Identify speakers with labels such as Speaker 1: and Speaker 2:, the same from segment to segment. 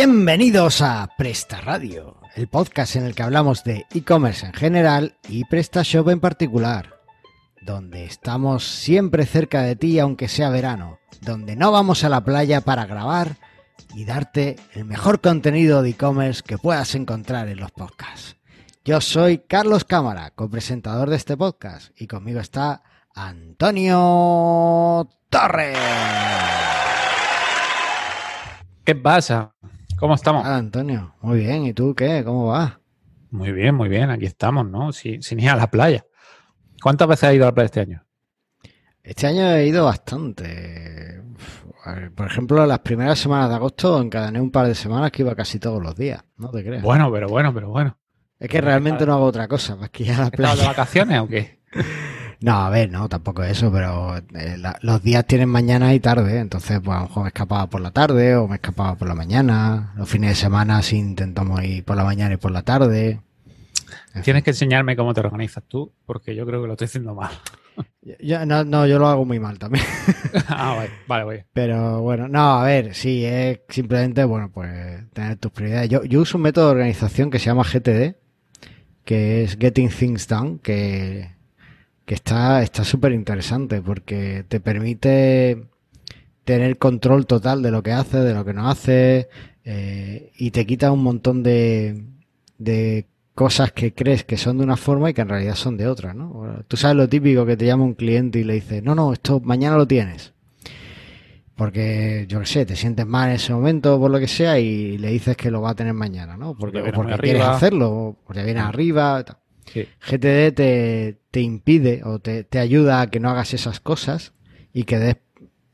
Speaker 1: Bienvenidos a Presta Radio, el podcast en el que hablamos de e-commerce en general y PrestaShop en particular, donde estamos siempre cerca de ti aunque sea verano, donde no vamos a la playa para grabar y darte el mejor contenido de e-commerce que puedas encontrar en los podcasts. Yo soy Carlos Cámara, copresentador de este podcast, y conmigo está Antonio Torres.
Speaker 2: ¿Qué pasa? ¿Cómo estamos?
Speaker 1: Hola, Antonio, muy bien. ¿Y tú qué? ¿Cómo vas?
Speaker 2: Muy bien, muy bien. Aquí estamos, ¿no? Sin, sin ir a la playa. ¿Cuántas veces has ido a la playa este año?
Speaker 1: Este año he ido bastante. Por ejemplo, las primeras semanas de agosto encadené un par de semanas que iba casi todos los días, no te creas.
Speaker 2: Bueno, pero bueno, pero bueno.
Speaker 1: es que realmente no hago otra cosa más que ir a la
Speaker 2: ¿Estabas de
Speaker 1: playa.
Speaker 2: vacaciones o qué?
Speaker 1: No, a ver, no, tampoco eso, pero eh, la- los días tienen mañana y tarde, entonces pues a lo mejor me escapaba por la tarde o me escapaba por la mañana. Los fines de semana sí intentamos ir por la mañana y por la tarde. En
Speaker 2: Tienes que enseñarme cómo te organizas tú, porque yo creo que lo estoy haciendo mal.
Speaker 1: Yo- no, no, yo lo hago muy mal también.
Speaker 2: ah, vale, vale, vale.
Speaker 1: Pero bueno, no, a ver, sí, es simplemente, bueno, pues tener tus prioridades. Yo, yo uso un método de organización que se llama GTD, que es Getting Things Done, que, que está está súper interesante porque te permite tener control total de lo que haces, de lo que no haces, eh, y te quita un montón de, de cosas que crees que son de una forma y que en realidad son de otra, ¿no? Tú sabes lo típico que te llama un cliente y le dice, no, no, esto mañana lo tienes porque yo qué sé, te sientes mal en ese momento por lo que sea y le dices que lo va a tener mañana, ¿no? Porque,
Speaker 2: Porque
Speaker 1: o quieres
Speaker 2: arriba.
Speaker 1: hacerlo, o porque viene arriba. tal.
Speaker 2: Sí.
Speaker 1: GTD te, te impide o te, te ayuda a que no hagas esas cosas y que des,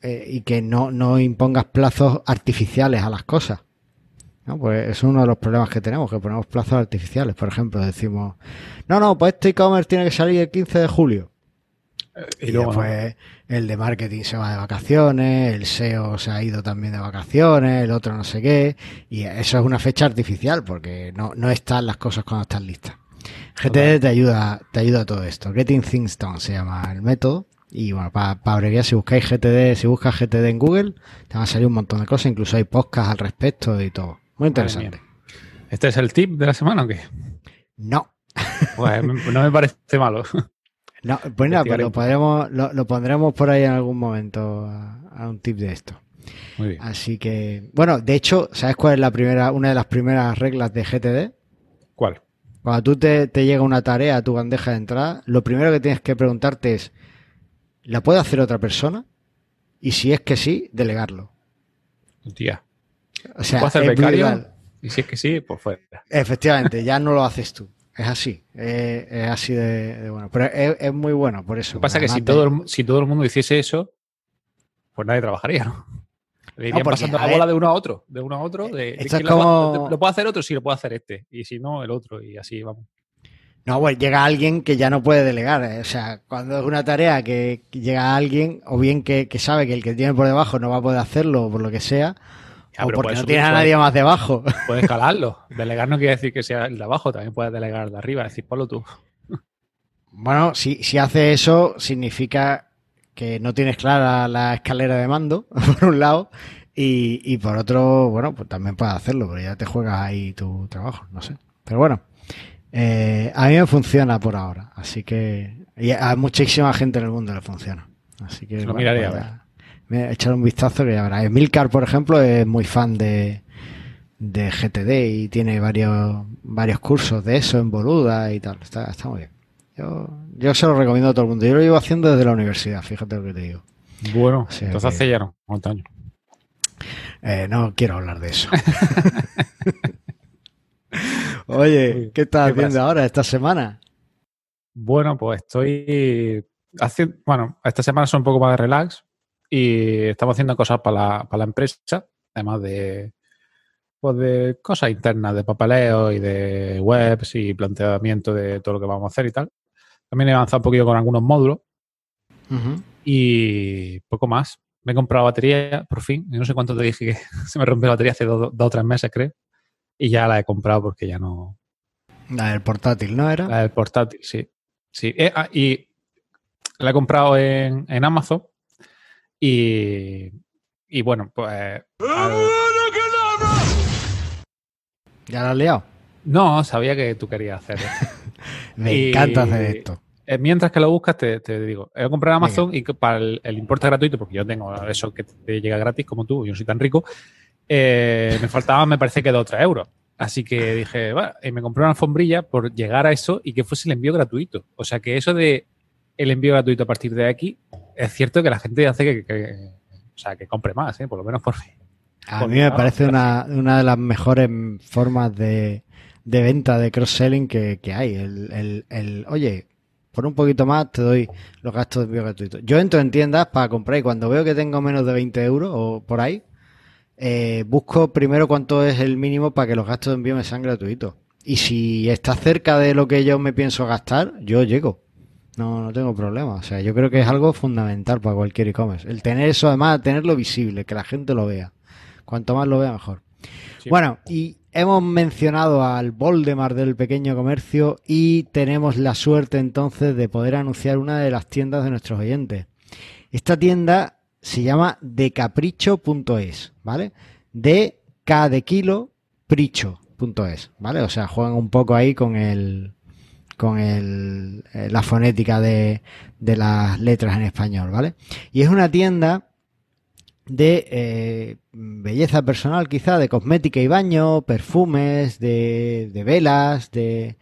Speaker 1: eh, y que no, no impongas plazos artificiales a las cosas. ¿no? Pues es uno de los problemas que tenemos, que ponemos plazos artificiales. Por ejemplo, decimos, no, no, pues este e-commerce tiene que salir el 15 de julio.
Speaker 2: Y,
Speaker 1: Y,
Speaker 2: luego, ¿no?
Speaker 1: después el de marketing se va de vacaciones, el SEO se ha ido también de vacaciones, el otro no sé qué. Y eso es una fecha artificial porque no, no están las cosas cuando están listas. GTD te ayuda, te ayuda a todo esto. Getting Things Done se llama el método. Y bueno, para abreviar, si buscáis GTD, si buscas GTD en Google, te van a salir un montón de cosas, incluso hay podcasts al respecto y todo. Muy interesante.
Speaker 2: ¿Este es el tip de la semana o qué?
Speaker 1: No,
Speaker 2: Pues no me parece malo.
Speaker 1: no, pues nada, pues lo, podremos, lo, lo pondremos por ahí en algún momento a- a un tip de esto.
Speaker 2: Muy bien.
Speaker 1: Así que, bueno, de hecho, ¿sabes cuál es la primera, una de las primeras reglas de GTD?
Speaker 2: ¿Cuál?
Speaker 1: Cuando tú te, te llega una tarea a tu bandeja de entrada, lo primero que tienes que preguntarte es, ¿la puede hacer otra persona? Y si es que sí, delegarlo.
Speaker 2: Tía.
Speaker 1: O sea,
Speaker 2: ¿Puedo hacer becario? Y si es que sí, pues fuera.
Speaker 1: Efectivamente, ya no lo haces tú. Es así, es, es así de, de bueno. Pero es, es muy bueno por eso.
Speaker 2: Lo que pasa es que si todo, el, si todo el mundo hiciese eso, pues nadie trabajaría, ¿no? Le irían
Speaker 1: porque,
Speaker 2: pasando la
Speaker 1: ver,
Speaker 2: bola de uno a otro, de uno a otro. De, de quién
Speaker 1: es como-
Speaker 2: lo puede hacer otro, sí lo puede hacer este. Y si no, el otro. Y así vamos.
Speaker 1: No, bueno, llega alguien que ya no puede delegar. eh. O sea, cuando es una tarea que llega alguien, o bien que, que sabe que el que tiene por debajo no va a poder hacerlo por lo que sea,
Speaker 2: Ya,
Speaker 1: o porque no tiene a nadie más debajo.
Speaker 2: Puedes escalarlo. Delegar no quiere decir que sea el de abajo, también puedes delegar el de arriba, decir, ponlo tú.
Speaker 1: Bueno, si, si hace eso, significa que no tienes clara la escalera de mando, por un lado, y, y por otro, bueno, pues también puedes hacerlo, pero ya te juegas ahí tu trabajo, no sé. Pero bueno, eh, a mí me funciona por ahora, así que y a muchísima gente en el mundo le funciona. Así que
Speaker 2: lo
Speaker 1: bueno,
Speaker 2: miraré,
Speaker 1: pues
Speaker 2: a
Speaker 1: ya- me he echado un vistazo que ya verás. Emilcar, por ejemplo, es muy fan de, de GTD y tiene varios, varios cursos de eso en Boluda y tal. Está, está muy bien. Yo, yo se lo recomiendo a todo el mundo. Yo lo llevo haciendo desde la universidad, fíjate lo que te digo.
Speaker 2: Bueno, entonces
Speaker 1: que-
Speaker 2: hace ya no, un años.
Speaker 1: Eh, no quiero hablar de eso. Oye, ¿qué estás
Speaker 2: ¿Qué
Speaker 1: haciendo
Speaker 2: pasa?
Speaker 1: ahora esta semana?
Speaker 2: Bueno, pues estoy haciendo, bueno, esta semana son un poco más de relax y estamos haciendo cosas para la, para la empresa, además de, pues de cosas internas, de papeleo y de webs y planteamiento de todo lo que vamos a hacer y tal. También he avanzado un poquito con algunos módulos y poco más. Me he comprado batería, por fin. Y no sé cuánto te dije que se me rompió la batería hace dos, o tres meses, creo. Y ya la he comprado porque ya no,
Speaker 1: La del portátil, ¿no era?
Speaker 2: La del portátil, sí. sí. Eh, ah, y la he comprado en, en Amazon y, y bueno, pues... al-
Speaker 1: ¿Ya lo has liado?
Speaker 2: No, sabía que tú querías hacerlo.
Speaker 1: Me
Speaker 2: Y-
Speaker 1: encanta hacer esto.
Speaker 2: Eh, Mientras que lo buscas, te, te digo, he comprado Amazon y para el, el importe gratuito, porque yo tengo eso que te llega gratis como tú, yo no soy tan rico, eh, me faltaban, me parece que 2 o 3 euros. Así que dije, bueno, y me compré una alfombrilla por llegar a eso y que fuese el envío gratuito. O sea que eso de el envío gratuito a partir de aquí, es cierto que la gente hace que, que- o sea, que compre más, ¿eh? por lo menos por mí.
Speaker 1: A mí me parece una, una de las mejores formas de, de venta de cross-selling que, que hay. El, el, el, oye, por un poquito más te doy los gastos de envío gratuitos. Yo entro en tiendas para comprar y cuando veo que tengo menos de 20 euros o por ahí, eh, busco primero cuánto es el mínimo para que los gastos de envío me sean gratuitos. Y si está cerca de lo que yo me pienso gastar, yo llego. No, no tengo problema. O sea, yo creo que es algo fundamental para cualquier e-commerce. El tener eso, además, tenerlo visible, que la gente lo vea. Cuanto más lo vea, mejor.
Speaker 2: Sí.
Speaker 1: Bueno, y hemos mencionado al Voldemar del pequeño comercio y tenemos la suerte entonces de poder anunciar una de las tiendas de nuestros oyentes. Esta tienda se llama decapricho.es, ¿vale? De K de kilo, pricho.es, ¿vale? O sea, juegan un poco ahí con el con el, eh, la fonética de, de las letras en español, ¿vale? Y es una tienda de eh, belleza personal, quizá, de cosmética y baño, perfumes, de, de velas, de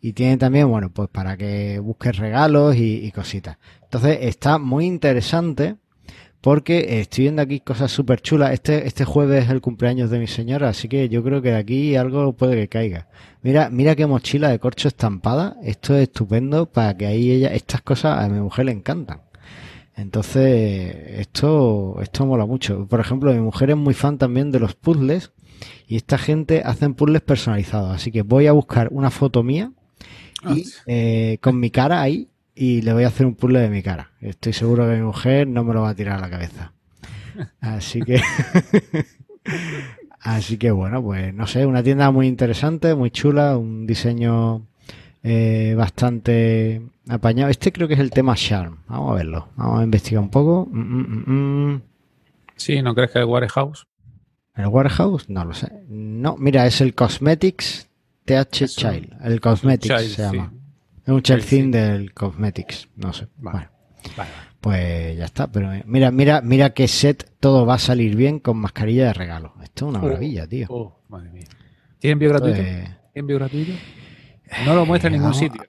Speaker 1: y tiene también, bueno, pues para que busques regalos y, cositas. Entonces está muy interesante porque estoy viendo aquí cosas súper chulas. Este, este jueves es el cumpleaños de mi señora, así que yo creo que de aquí algo puede que caiga. Mira, mira qué mochila de corcho estampada. Esto es estupendo para que ahí ella, estas cosas a mi mujer le encantan. Entonces, esto, esto mola mucho. Por ejemplo, mi mujer es muy fan también de los puzzles y esta gente hacen puzzles personalizados. Así que voy a buscar una foto mía y eh, con mi cara ahí y le voy a hacer un puzzle de mi cara. Estoy seguro que mi mujer no me lo va a tirar a la cabeza. Así que, así que bueno, pues no sé, una tienda muy interesante, muy chula, un diseño eh, bastante apañado. Este creo que es el tema Charm. Vamos a verlo, vamos a investigar un poco. Mm, mm, mm.
Speaker 2: Sí, ¿no crees que el Warehouse?
Speaker 1: ¿El Warehouse? No lo sé. No, mira, es el Cosmetics TH
Speaker 2: Es
Speaker 1: Child. El Cosmetics
Speaker 2: Child,
Speaker 1: se llama.
Speaker 2: sí.
Speaker 1: Es un child theme. del Cosmetics. No sé.
Speaker 2: Vale.
Speaker 1: Bueno,
Speaker 2: Vale,
Speaker 1: pues ya está. Pero eh, mira, mira, mira qué set todo va a salir bien con mascarilla de regalo. Esto es una
Speaker 2: Oh.
Speaker 1: maravilla, tío.
Speaker 2: Oh, madre mía. ¿Tiene envío gratuito?
Speaker 1: es-
Speaker 2: ¿Tiene envío gratuito? No lo muestra en ningún
Speaker 1: vamos-
Speaker 2: sitio.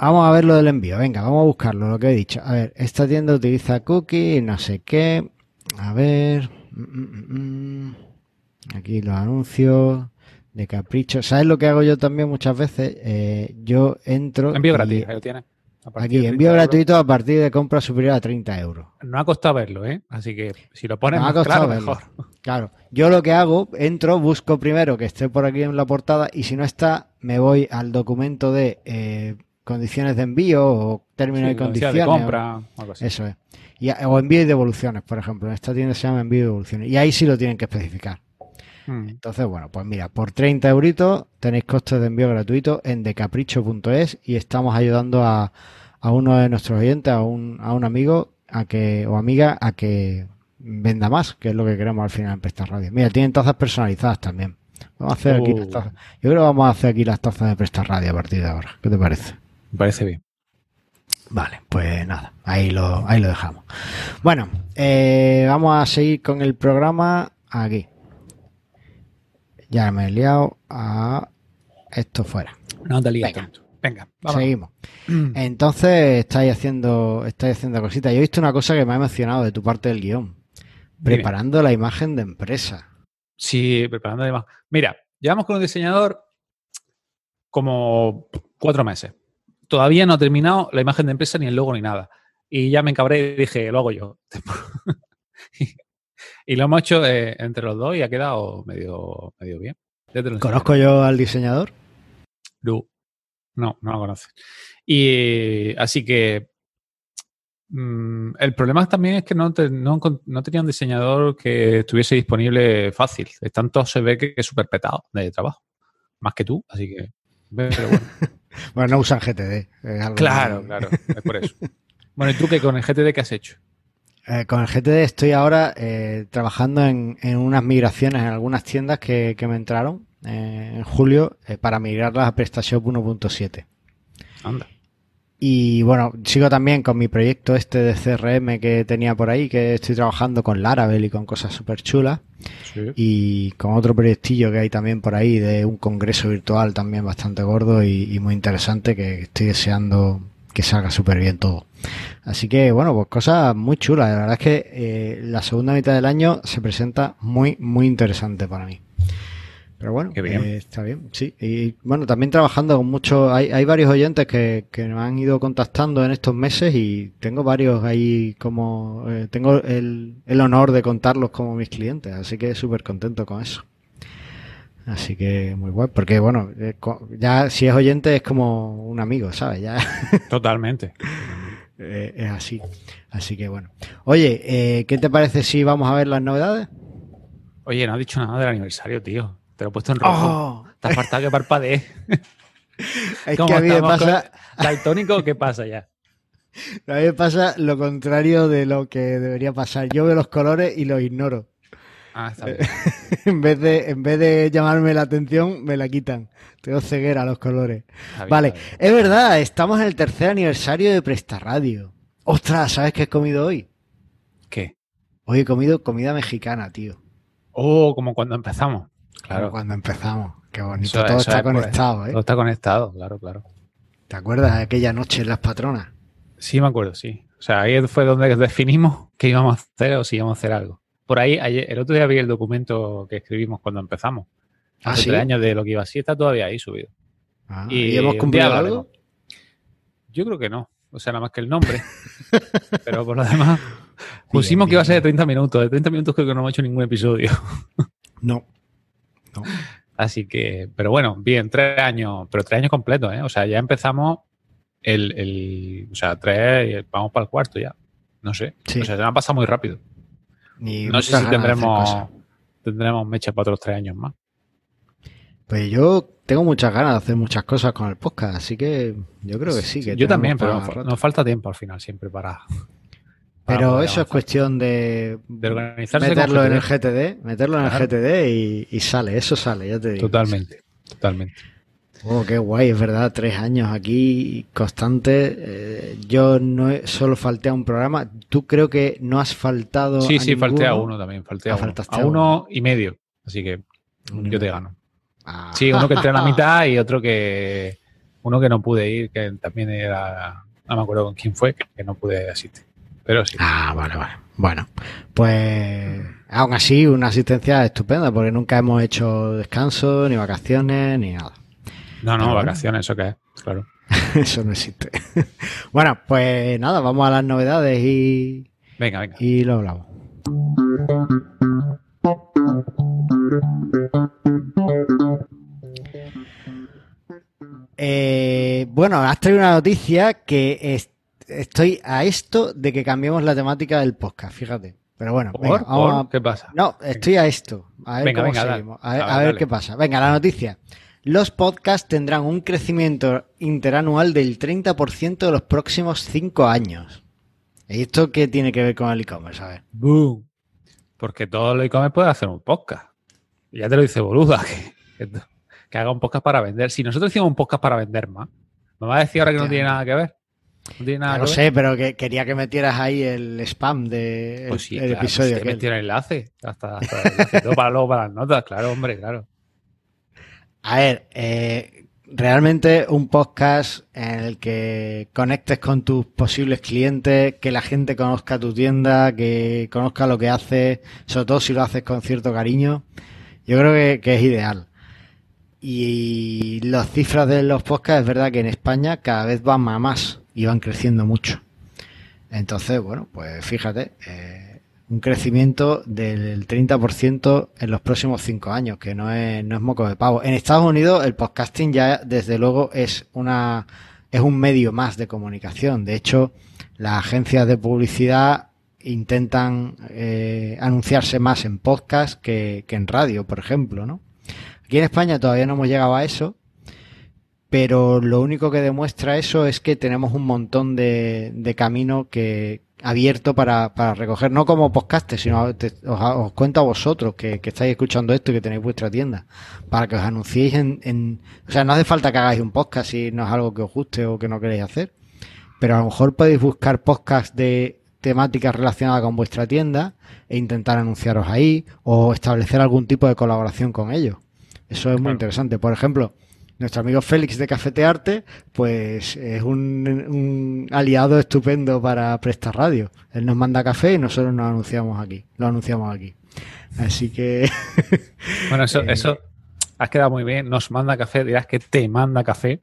Speaker 1: Vamos a ver lo del envío. Venga, vamos a buscarlo, lo que he dicho. A ver, esta tienda utiliza cookie, no sé qué. A ver. mm, mm, mm. Aquí los anuncios de capricho. ¿Sabes lo que hago yo también muchas veces? Eh, yo entro.
Speaker 2: Envío gratis, ahí lo tienes.
Speaker 1: Aquí,
Speaker 2: de 30
Speaker 1: envío
Speaker 2: euros.
Speaker 1: gratuito a partir de compra superior a 30 euros.
Speaker 2: No ha costado verlo, ¿eh? Así que si lo pones
Speaker 1: No ha
Speaker 2: más
Speaker 1: costado
Speaker 2: claro,
Speaker 1: verlo.
Speaker 2: mejor.
Speaker 1: Claro, yo lo que hago, entro, busco primero que esté por aquí en la portada y si no está, me voy al documento de eh, condiciones de envío o términos
Speaker 2: Sí,
Speaker 1: y condiciones.
Speaker 2: de compra, o algo así.
Speaker 1: Eso es. Y, o envío y devoluciones, por ejemplo. En esta tienda se llama envío y devoluciones. Y ahí sí lo tienen que especificar.
Speaker 2: Mm.
Speaker 1: Entonces, bueno, pues mira, por 30 euritos tenéis costes de envío gratuito en decapricho.es y estamos ayudando a, a uno de nuestros oyentes, a un, a un amigo a que o amiga a que venda más, que es lo que queremos al final en Presta Radio. Mira, tienen tazas personalizadas también. Vamos a hacer aquí
Speaker 2: Oh.
Speaker 1: las tazas. Yo creo que vamos a hacer aquí las tazas de Presta Radio a partir de ahora. ¿Qué te parece?
Speaker 2: Me parece bien.
Speaker 1: Vale, pues nada, ahí lo, ahí lo dejamos. Bueno, eh, vamos a seguir con el programa aquí. Ya me he liado a esto fuera.
Speaker 2: No te lías
Speaker 1: Venga.
Speaker 2: tanto. Venga, vamos.
Speaker 1: Seguimos. Entonces estáis haciendo, estáis haciendo cositas. Yo he visto una cosa que me ha emocionado de tu parte del guion.
Speaker 2: Dime.
Speaker 1: Preparando la imagen de empresa.
Speaker 2: Sí, preparando además. Mira, llevamos con un diseñador como cuatro meses. Todavía no ha terminado la imagen de empresa, ni el logo, ni nada. Y ya me encabré y dije, lo hago yo. y lo hemos hecho eh, entre los dos y ha quedado medio, medio bien.
Speaker 1: ¿Conozco yo al diseñador?
Speaker 2: No, no, no lo conoces. Y así que mm, el problema también es que no, te- no, no tenía un diseñador que estuviese disponible fácil. Están todos, se ve que es súper petado de trabajo. Más que tú, así que. Pero bueno.
Speaker 1: Bueno, no usan GTD. es algo
Speaker 2: claro,
Speaker 1: que-
Speaker 2: claro, es por eso. Bueno, ¿y tú qué con el GTD qué has hecho?
Speaker 1: Eh, con el GTD estoy ahora eh, trabajando en, en unas migraciones en algunas tiendas que, que me entraron eh, en julio eh, para migrarlas a PrestaShop 1.7.
Speaker 2: Anda.
Speaker 1: Y bueno, sigo también con mi proyecto este de CRM que tenía por ahí, que estoy trabajando con Laravel y con cosas súper chulas. Y con otro proyectillo que hay también por ahí de un congreso virtual también bastante gordo y, y muy interesante que estoy deseando que salga súper bien todo. Así que bueno, pues cosas muy chulas. La verdad es que eh, la segunda mitad del año se presenta muy, muy interesante para mí. Pero bueno,
Speaker 2: bien.
Speaker 1: eh, está bien, sí. Y bueno, también trabajando con muchos, hay, hay varios oyentes que, que me han ido contactando en estos meses y tengo varios ahí como, eh, tengo el, el honor de contarlos como mis clientes, así que súper contento con eso. Así que muy guay, porque bueno, eh, ya si es oyente es como un amigo, ¿sabes? Ya
Speaker 2: Totalmente.
Speaker 1: es así. Así que bueno. Oye, eh, ¿qué te parece si vamos a ver las novedades?
Speaker 2: Oye, no has dicho nada del aniversario, tío. Te lo he puesto en rojo.
Speaker 1: ¡Oh!
Speaker 2: Te ha faltado que parpadees.
Speaker 1: Es
Speaker 2: ¿Cómo
Speaker 1: que a mí me pasa,
Speaker 2: ¿Daltónico qué pasa ya?
Speaker 1: a mí me pasa lo contrario de lo que debería pasar. Yo veo los colores y los ignoro.
Speaker 2: Ah, está bien.
Speaker 1: en vez de, en vez de llamarme la atención, me la quitan. Tengo ceguera a los colores.
Speaker 2: Bien,
Speaker 1: Vale, es verdad, estamos en el tercer aniversario de Presta Radio. Ostras, ¿sabes qué he comido hoy?
Speaker 2: ¿Qué?
Speaker 1: Hoy he comido comida mexicana, tío.
Speaker 2: Oh, como cuando empezamos.
Speaker 1: Claro. Cuando empezamos. Qué bonito.
Speaker 2: Eso-
Speaker 1: Todo
Speaker 2: eso
Speaker 1: está
Speaker 2: es, pues,
Speaker 1: conectado, ¿eh?
Speaker 2: Todo está conectado, claro, claro.
Speaker 1: ¿Te acuerdas de aquella noche en Las Patronas?
Speaker 2: Sí, me acuerdo, sí. O sea, ahí fue donde definimos qué íbamos a hacer o si íbamos a hacer algo. Por ahí, ayer, el otro día vi el documento que escribimos cuando empezamos.
Speaker 1: ¿Ah,
Speaker 2: Hace
Speaker 1: sí?
Speaker 2: tres años de lo que iba así, está todavía ahí subido.
Speaker 1: Ah,
Speaker 2: Y,
Speaker 1: ¿Y hemos cumplido algo?
Speaker 2: Yo creo que no. O sea, nada más que el nombre. Pero por lo demás, pusimos
Speaker 1: Bien,
Speaker 2: que iba a ser de
Speaker 1: bien.
Speaker 2: 30 minutos. De 30 minutos creo que no hemos hecho ningún episodio.
Speaker 1: No.
Speaker 2: Así que, pero bueno, bien, tres años, pero tres años completos, ¿eh? O sea, ya empezamos el, el o sea, tres, y vamos para el cuarto ya. No sé.
Speaker 1: Sí.
Speaker 2: O sea, se me ha pasado muy rápido.
Speaker 1: Ni
Speaker 2: No sé si tendremos, tendremos mecha para otros tres años más.
Speaker 1: Pues yo tengo muchas ganas de hacer muchas cosas con el podcast, así que yo creo que sí. Que
Speaker 2: Yo también, pero nos falta tiempo al final siempre para.
Speaker 1: Pero eso es cuestión de,
Speaker 2: de organizarse.
Speaker 1: meterlo en el
Speaker 2: GTD.
Speaker 1: Meterlo en
Speaker 2: Claro.
Speaker 1: el GTD y, y sale, eso sale, ya te digo.
Speaker 2: Totalmente, totalmente.
Speaker 1: Oh, qué guay, es verdad, tres años aquí constante. Eh, yo no he, solo falté a un programa. Tú creo que no has faltado.
Speaker 2: Sí,
Speaker 1: a
Speaker 2: sí, falté a uno también, falté
Speaker 1: Ah,
Speaker 2: a uno.
Speaker 1: faltaste
Speaker 2: A
Speaker 1: a
Speaker 2: uno y medio. Así que
Speaker 1: Uno
Speaker 2: yo te gano.
Speaker 1: Ah.
Speaker 2: Sí, uno que entré a la mitad y otro que. Uno que no pude ir, que también era. No me acuerdo con quién fue, que no pude asistir. Pero sí.
Speaker 1: Ah, vale, vale. Bueno, pues aún así una asistencia estupenda porque nunca hemos hecho descanso, ni vacaciones, ni nada.
Speaker 2: No, no,
Speaker 1: pero bueno.
Speaker 2: vacaciones, eso que es, claro.
Speaker 1: Eso no existe. bueno, pues nada, vamos a las novedades y,
Speaker 2: Venga, venga.
Speaker 1: y lo hablamos. Eh, bueno, has traído una noticia que es- estoy a esto de que cambiemos la temática del podcast, fíjate. Pero bueno,
Speaker 2: ¿Por?
Speaker 1: venga, vamos
Speaker 2: ¿Por?
Speaker 1: a-
Speaker 2: ¿Qué pasa?
Speaker 1: no, estoy a esto. A ver
Speaker 2: Venga,
Speaker 1: cómo
Speaker 2: venga, dale.
Speaker 1: seguimos. A ver,
Speaker 2: A ver,
Speaker 1: a ver
Speaker 2: dale.
Speaker 1: qué pasa. Venga, la noticia. Los podcasts tendrán un crecimiento interanual del 30% de los próximos 5 años. ¿Y esto qué tiene que ver con el e-commerce? A ver.
Speaker 2: Boom. Porque todo el e-commerce puede hacer un podcast. Y ya te lo dice Boluda, que, que, que haga un podcast para vender. Si nosotros hicimos un podcast para vender más, ¿me vas a decir ahora que no tiene nada que ver? No nada que
Speaker 1: sé, pero que quería que metieras ahí el spam de
Speaker 2: Pues sí,
Speaker 1: el
Speaker 2: claro,
Speaker 1: episodio.
Speaker 2: pues metí el enlace. Hasta, hasta el enlace. Todo para luego para las notas, claro, hombre, claro.
Speaker 1: A ver, eh, realmente un podcast en el que conectes con tus posibles clientes, que la gente conozca tu tienda, que conozca lo que haces, sobre todo si lo haces con cierto cariño, yo creo que, que es ideal. Y las cifras de los podcasts es verdad que en España cada vez van a más y van creciendo mucho. Entonces, bueno, pues fíjate, eh, un crecimiento del 30% en los próximos cinco años, que no es, no es moco de pavo. En Estados Unidos el podcasting ya desde luego es una es un medio más de comunicación. De hecho, las agencias de publicidad intentan eh, anunciarse más en podcast que, que en radio, por ejemplo, ¿no? Aquí en España todavía no hemos llegado a eso, pero lo único que demuestra eso es que tenemos un montón de, de camino que abierto para, para recoger, no como podcast, sino te- os, os cuento a vosotros que, que estáis escuchando esto y que tenéis vuestra tienda, para que os anunciéis en, en... O sea, no hace falta que hagáis un podcast si no es algo que os guste o que no queréis hacer, pero a lo mejor podéis buscar podcasts de temáticas relacionadas con vuestra tienda e intentar anunciaros ahí o establecer algún tipo de colaboración con ellos. Eso es muy
Speaker 2: Claro.
Speaker 1: interesante. Por ejemplo, nuestro amigo Félix de Cafetearte, pues es un, un aliado estupendo para Presta Radio. Él nos manda café y nosotros nos anunciamos aquí. Lo anunciamos aquí. Así que
Speaker 2: Bueno, eso,
Speaker 1: Eh,
Speaker 2: eso has quedado muy bien. Nos manda café, dirás que te manda café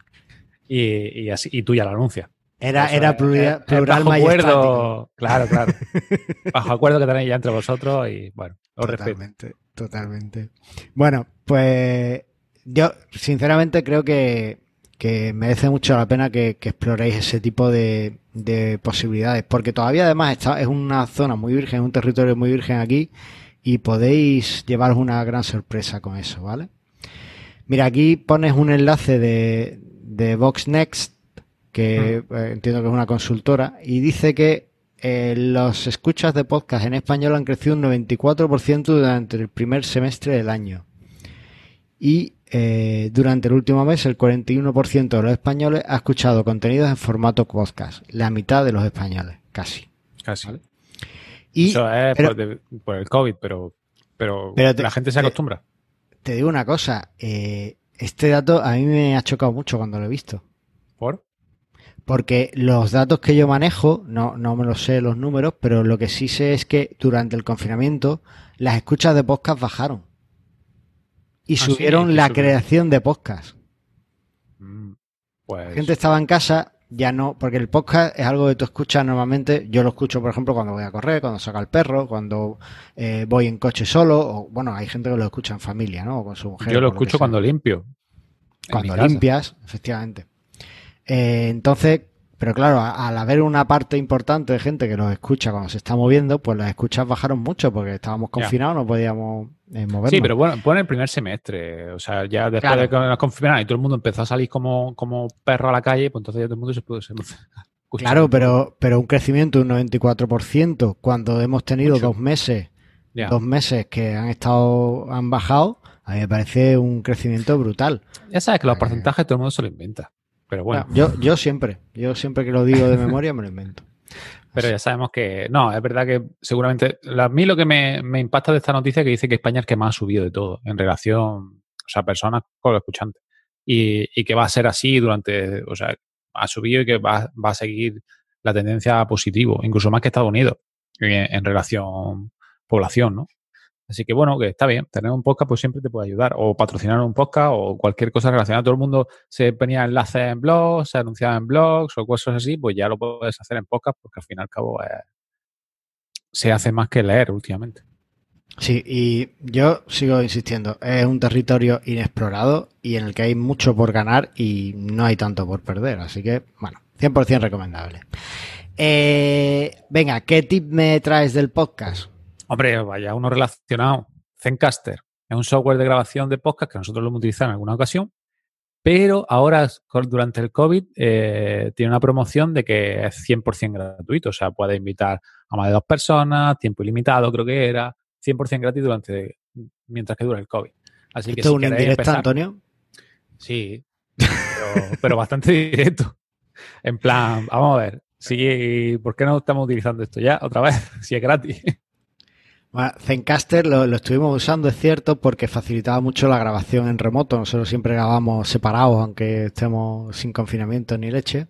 Speaker 2: y, y así, y tú ya lo anuncias.
Speaker 1: era,
Speaker 2: Eso
Speaker 1: era plural, plural
Speaker 2: bajo acuerdo, claro, claro. bajo acuerdo que tenéis ya entre vosotros y bueno, os respeto.
Speaker 1: Totalmente, totalmente. Bueno, pues yo sinceramente creo que, que merece mucho la pena que, que exploréis ese tipo de, de posibilidades, porque todavía además está, es una zona muy virgen, un territorio muy virgen aquí y podéis llevaros una gran sorpresa con eso, ¿vale? Mira, aquí pones un enlace de, de Vox Next, que eh, entiendo que es una consultora, y dice que eh, los escuchas de podcast en español han crecido un 94% durante el primer semestre del año. Y eh, durante el último mes, el 41% de los españoles ha escuchado contenidos en formato podcast. La mitad de los españoles, casi.
Speaker 2: Casi.
Speaker 1: Vale. Y
Speaker 2: Eso es
Speaker 1: pero-
Speaker 2: por, de- por el COVID, pero, pero,
Speaker 1: Pero te-
Speaker 2: la gente se
Speaker 1: te-
Speaker 2: acostumbra.
Speaker 1: te digo una cosa, eh, este dato a mí me ha chocado mucho cuando lo he visto.
Speaker 2: ¿Por?
Speaker 1: Porque los datos que yo manejo, no, no me los sé los números, pero lo que sí sé es que durante el confinamiento las escuchas de podcast bajaron. Y
Speaker 2: Ah,
Speaker 1: subieron la creación de podcast.
Speaker 2: Mm, Pues
Speaker 1: La gente estaba en casa, ya no, porque el podcast es algo que tú escuchas normalmente. Yo lo escucho, por ejemplo, cuando voy a correr, cuando saco al perro, cuando eh, voy en coche solo, o bueno, hay gente que lo escucha en familia, ¿no? O con su mujer.
Speaker 2: yo lo escucho cuando limpio.
Speaker 1: cuando limpias, efectivamente. Eh, entonces, pero claro, al haber una parte importante de gente que los escucha cuando se está moviendo, pues las escuchas bajaron mucho porque estábamos
Speaker 2: Ya.
Speaker 1: confinados, no podíamos eh, movernos.
Speaker 2: Sí, pero bueno, pone el primer semestre. O sea, ya después
Speaker 1: Claro.
Speaker 2: de que nos confinaron y todo el mundo empezó a salir como, como perro a la calle, pues entonces ya todo el mundo se pudo se-.
Speaker 1: Claro, pero, pero un crecimiento de un 94% cuando hemos tenido
Speaker 2: Mucho.
Speaker 1: dos meses,
Speaker 2: Ya.
Speaker 1: dos meses que han estado, han bajado, a mí me parece un crecimiento brutal.
Speaker 2: Ya sabes que los
Speaker 1: Eh.
Speaker 2: porcentajes todo el mundo se lo inventa. Pero bueno,
Speaker 1: Yo, yo siempre, yo siempre que lo digo de memoria me lo invento.
Speaker 2: pero ya sabemos que. No, es verdad que seguramente. A mí lo que me, me impacta de esta noticia es que dice que España es el que más ha subido de todo en relación. O sea, personas con los escuchantes. Y, y que va a ser así durante. O sea, ha subido y que va, va a seguir la tendencia a positivo, incluso más que Estados Unidos, en, en relación población, ¿no? Así que bueno, que está bien. Tener un podcast pues siempre te puede ayudar. O patrocinar un podcast o cualquier cosa relacionada. Todo el mundo se ponía enlaces en blogs, se anunciaba en blogs o cosas así, pues ya lo puedes hacer en podcast porque al fin y al cabo eh, se hace más que leer últimamente.
Speaker 1: Sí, y yo sigo insistiendo, es un territorio inexplorado y en el que hay mucho por ganar y no hay tanto por perder, así que, bueno, 100% recomendable. Eh, venga, ¿qué tip me traes del podcast?
Speaker 2: Hombre, vaya uno relacionado. Zencaster es un software de grabación de podcast que nosotros lo hemos utilizado en alguna ocasión, pero ahora durante el COVID eh, tiene una promoción de que es 100% gratuito, o sea, puedes invitar a más de dos personas, tiempo ilimitado creo que era, 100% gratis durante mientras que dura el COVID. Así que
Speaker 1: ¿Esto es
Speaker 2: si
Speaker 1: una
Speaker 2: queréis
Speaker 1: indirecta,
Speaker 2: empezar-
Speaker 1: Antonio?
Speaker 2: Sí, pero, pero bastante directo. En plan, vamos a ver, si, ¿por qué no estamos utilizando esto ya otra vez? Si es gratis.
Speaker 1: Bueno, Zencaster lo, lo estuvimos usando, es cierto, porque facilitaba mucho la grabación en remoto. Nosotros siempre grabamos separados, aunque estemos sin confinamiento ni leche.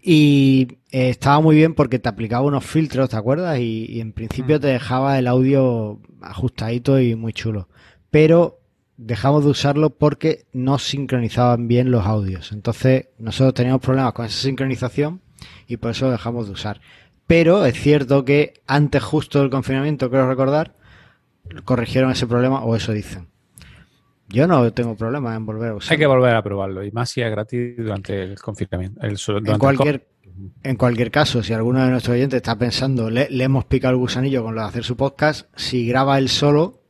Speaker 1: Y eh, estaba muy bien porque te aplicaba unos filtros, ¿te acuerdas? Y, y en principio
Speaker 2: Mm.
Speaker 1: te dejaba el audio ajustadito y muy chulo. Pero dejamos de usarlo porque no sincronizaban bien los audios. Entonces nosotros teníamos problemas con esa sincronización y por eso lo dejamos de usar. Pero es cierto que antes justo del confinamiento, creo recordar, corrigieron ese problema o eso dicen. Yo no tengo problema en volver a usarlo.
Speaker 2: Hay que volver a probarlo. Y más si es gratis durante el confinamiento. el- durante
Speaker 1: en cualquier en cualquier caso, si alguno de nuestros oyentes está pensando, le, le hemos picado el gusanillo con lo de hacer su podcast, si graba él solo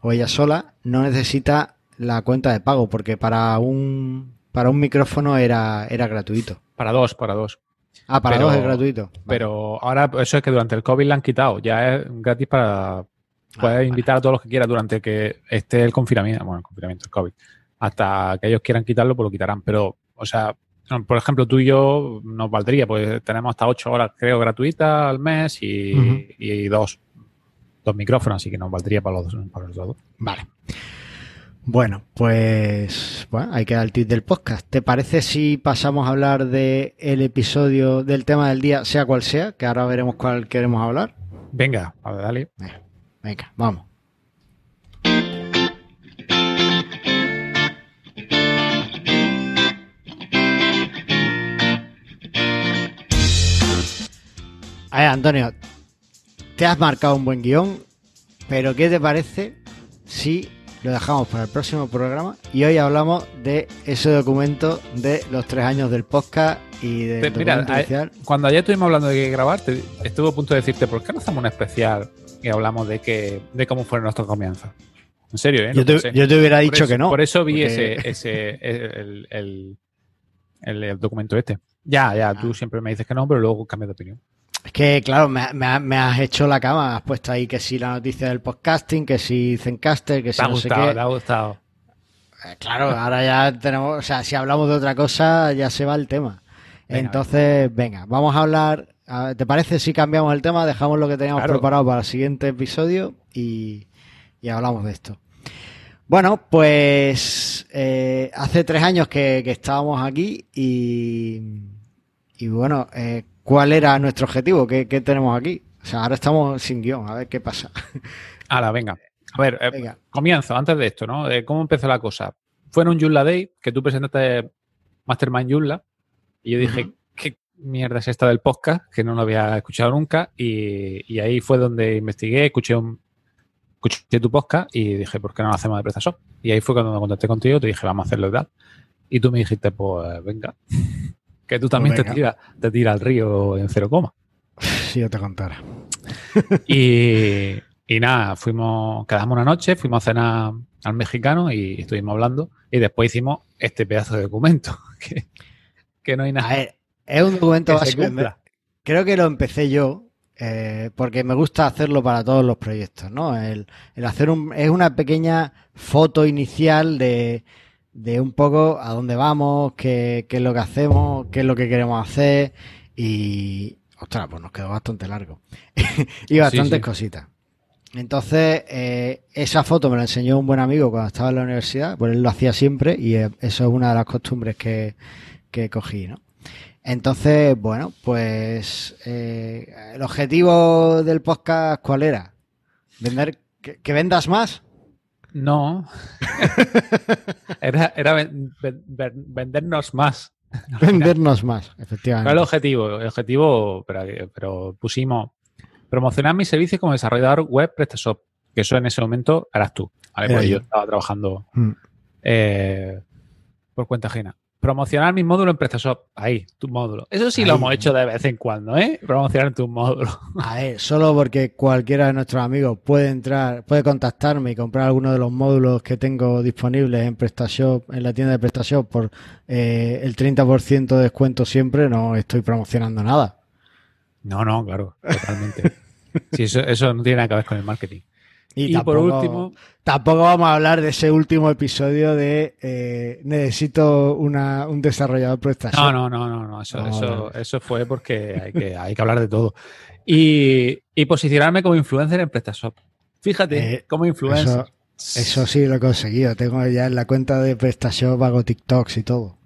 Speaker 1: o ella sola, no necesita la cuenta de pago, porque para un para un micrófono era, era gratuito.
Speaker 2: Para dos, para dos.
Speaker 1: Ah, para
Speaker 2: Pero-
Speaker 1: dos es gratuito. Vale.
Speaker 2: Pero ahora eso es que durante el COVID la han quitado. Ya es gratis para... Puedes
Speaker 1: vale.
Speaker 2: invitar a todos los que quieras durante que esté el confinamiento, bueno, el confinamiento, el COVID. Hasta que ellos quieran quitarlo, pues lo quitarán. Pero, o sea, por ejemplo, tú y yo nos valdría, pues tenemos hasta ocho horas, creo, gratuitas al mes y, y dos, dos micrófonos, así que nos valdría para los, para los dos.
Speaker 1: Vale. Bueno, pues bueno, ahí queda el tip del podcast. ¿Te parece si pasamos a hablar de el episodio del tema del día, sea cual sea, que ahora veremos cuál queremos hablar?
Speaker 2: Venga, a ver, dale.
Speaker 1: Venga, vamos. A ver, Antonio, te has marcado un buen guion, pero ¿qué te parece si lo dejamos para el próximo programa y hoy hablamos de ese documento de los tres años del podcast y del
Speaker 2: Te- mira, a-? Cuando ayer estuvimos hablando de que grabar, te- estuve a punto de decirte, ¿por qué no hacemos un especial y hablamos de que, de cómo fueron nuestros comienzos? En serio, ¿eh?
Speaker 1: Yo te,
Speaker 2: pensé.
Speaker 1: yo te hubiera
Speaker 2: Por
Speaker 1: dicho
Speaker 2: eso-
Speaker 1: que no.
Speaker 2: Por eso vi
Speaker 1: porque-
Speaker 2: ese, ese el, el, el- el documento este. Ya, ya, tú
Speaker 1: Ah.
Speaker 2: siempre me dices que no, pero luego cambias de opinión.
Speaker 1: Es que, claro, me, me me has hecho la cama. Has puesto ahí que si la noticia del podcasting, que si Zencaster, que si
Speaker 2: Te ha
Speaker 1: no sé
Speaker 2: gustado,
Speaker 1: qué.
Speaker 2: te ha gustado.
Speaker 1: Eh, Claro, ahora ya tenemos, o sea, si hablamos de otra cosa, ya se va el tema.
Speaker 2: Venga,
Speaker 1: Entonces, venga, vamos a hablar. ¿Te parece si cambiamos el tema? Dejamos lo que teníamos
Speaker 2: Claro.
Speaker 1: preparado para el siguiente episodio y, y hablamos de esto. Bueno, pues eh, hace tres años que, que estábamos aquí y, y bueno, eh, ¿cuál era nuestro objetivo? ¿Qué, qué tenemos aquí? O sea, ahora estamos sin guion, a ver qué pasa.
Speaker 2: Ahora, venga. A ver, eh,
Speaker 1: Venga.
Speaker 2: comienzo, antes de esto, ¿no? De ¿Cómo empezó la cosa? Fue en un Joomla Day que tú presentaste Mastermind Joomla y yo dije. ¿qué mierda es esta del podcast? Que no lo había escuchado nunca y, y ahí fue donde investigué, escuché un escuché tu podcast y dije, ¿por qué no lo hacemos de PrestaShop? Y ahí fue cuando me contacté contigo, te dije, vamos a hacerlo y tal. Y tú me dijiste, pues venga, que tú también
Speaker 1: Pues
Speaker 2: te tiras te tira al río en cero coma.
Speaker 1: Si yo te contara.
Speaker 2: Y, y nada, fuimos, quedamos una noche, fuimos a cenar al mexicano y estuvimos hablando. Y después hicimos este pedazo de documento. Que, que no hay nada
Speaker 1: ver, es un documento básico. Creo que lo empecé yo eh, porque me gusta hacerlo para todos los proyectos, ¿no? El, el hacer un, es una pequeña foto inicial de, de un poco a dónde vamos, qué, qué es lo que hacemos, qué es lo que queremos hacer y, ostras, pues nos quedó bastante largo y bastantes
Speaker 2: sí.
Speaker 1: cositas. Entonces, eh, esa foto me la enseñó un buen amigo cuando estaba en la universidad, pues él lo hacía siempre y eh, eso es una de las costumbres que, que cogí, ¿no? Entonces, bueno, pues eh, el objetivo del podcast, ¿cuál era? ¿Vender? ¿Que, que vendas más?
Speaker 2: No. era era ven- ven- ven- vendernos más.
Speaker 1: Vendernos más,
Speaker 2: Era el
Speaker 1: efectivamente.
Speaker 2: objetivo. El objetivo, pero, pero pusimos promocionar mis servicios como desarrollador web PrestaShop. Que eso en ese momento eras tú. ¿vale? Porque yo
Speaker 1: yo.
Speaker 2: estaba trabajando
Speaker 1: Mm.
Speaker 2: eh, por cuenta ajena. Promocionar mi módulo en PrestaShop. Ahí, tu módulo. Eso sí lo hemos hecho de vez en cuando, ¿eh? Promocionar tu módulo.
Speaker 1: A ver, solo porque cualquiera de nuestros amigos puede entrar, puede contactarme y comprar alguno de los módulos que tengo disponibles en PrestaShop, en la tienda de PrestaShop por eh, el 30% de descuento siempre, no estoy promocionando nada.
Speaker 2: No, no, claro, totalmente. Sí, eso, eso no tiene nada que ver con el marketing. Y, por
Speaker 1: tampoco-
Speaker 2: último,
Speaker 1: Tampoco vamos a hablar de ese último episodio de eh, necesito una, un desarrollador PrestaShop.
Speaker 2: no, no, no, no, no, eso,
Speaker 1: No,
Speaker 2: eso, eso fue porque hay que, hay que hablar de todo. Y, y posicionarme como influencer en PrestaShop. Fíjate,
Speaker 1: Eh,
Speaker 2: como influencer.
Speaker 1: Eso, eso sí lo he conseguido. Tengo ya en la cuenta de PrestaShop, hago TikToks y todo.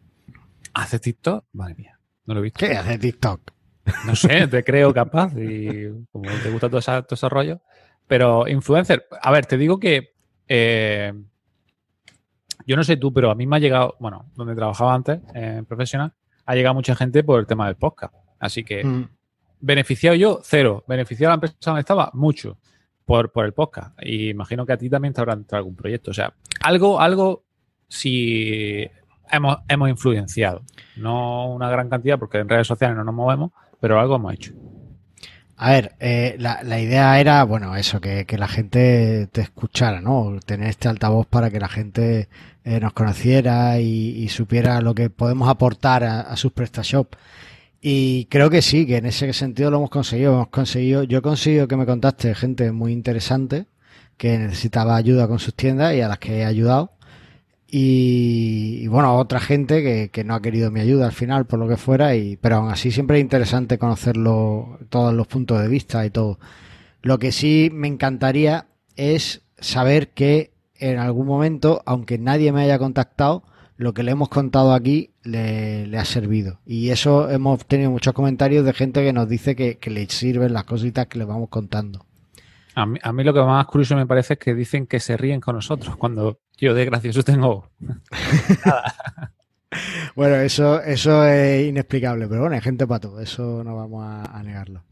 Speaker 2: ¿Hace TikTok? Madre mía, no lo he visto.
Speaker 1: ¿Qué hace TikTok?
Speaker 2: No sé, te creo capaz y como te gusta todo, esa- todo ese rollo. Pero influencer, a ver, te digo que eh, yo no sé tú, pero a mí me ha llegado, bueno, donde trabajaba antes, en profesional, ha llegado mucha gente por el tema del podcast. Así que
Speaker 1: Mm.
Speaker 2: beneficiado yo, cero. Beneficiado a la empresa donde estaba, mucho. Por, por el podcast. Y imagino que a ti también te habrá entrado algún proyecto. O sea, algo, algo si hemos, hemos influenciado. No una gran cantidad, porque en redes sociales no nos movemos, pero algo hemos hecho.
Speaker 1: A ver, eh, la, la idea era, bueno, eso, que, que la gente te escuchara, ¿no? Tener este altavoz para que la gente eh, nos conociera y, y supiera lo que podemos aportar a, a sus PrestaShop. Y creo que sí, que en ese sentido lo hemos conseguido. Hemos conseguido, yo he conseguido que me contacte gente muy interesante que necesitaba ayuda con sus tiendas y a las que he ayudado. Y, bueno, otra gente que, que, no ha querido mi ayuda al final, por lo que fuera, y, pero aún así siempre es interesante conocerlo, todos los puntos de vista y todo. Lo que sí me encantaría es saber que en algún momento, aunque nadie me haya contactado, lo que le hemos contado aquí le, ha servido. Y eso hemos tenido muchos comentarios de gente que nos dice que, le sirven las cositas que le vamos contando.
Speaker 2: A mí, a mí, lo que más curioso me parece es que dicen que se ríen con nosotros cuando yo de gracioso tengo.
Speaker 1: Bueno, eso, eso es inexplicable, pero bueno, hay gente para todo, eso no vamos a, negarlo.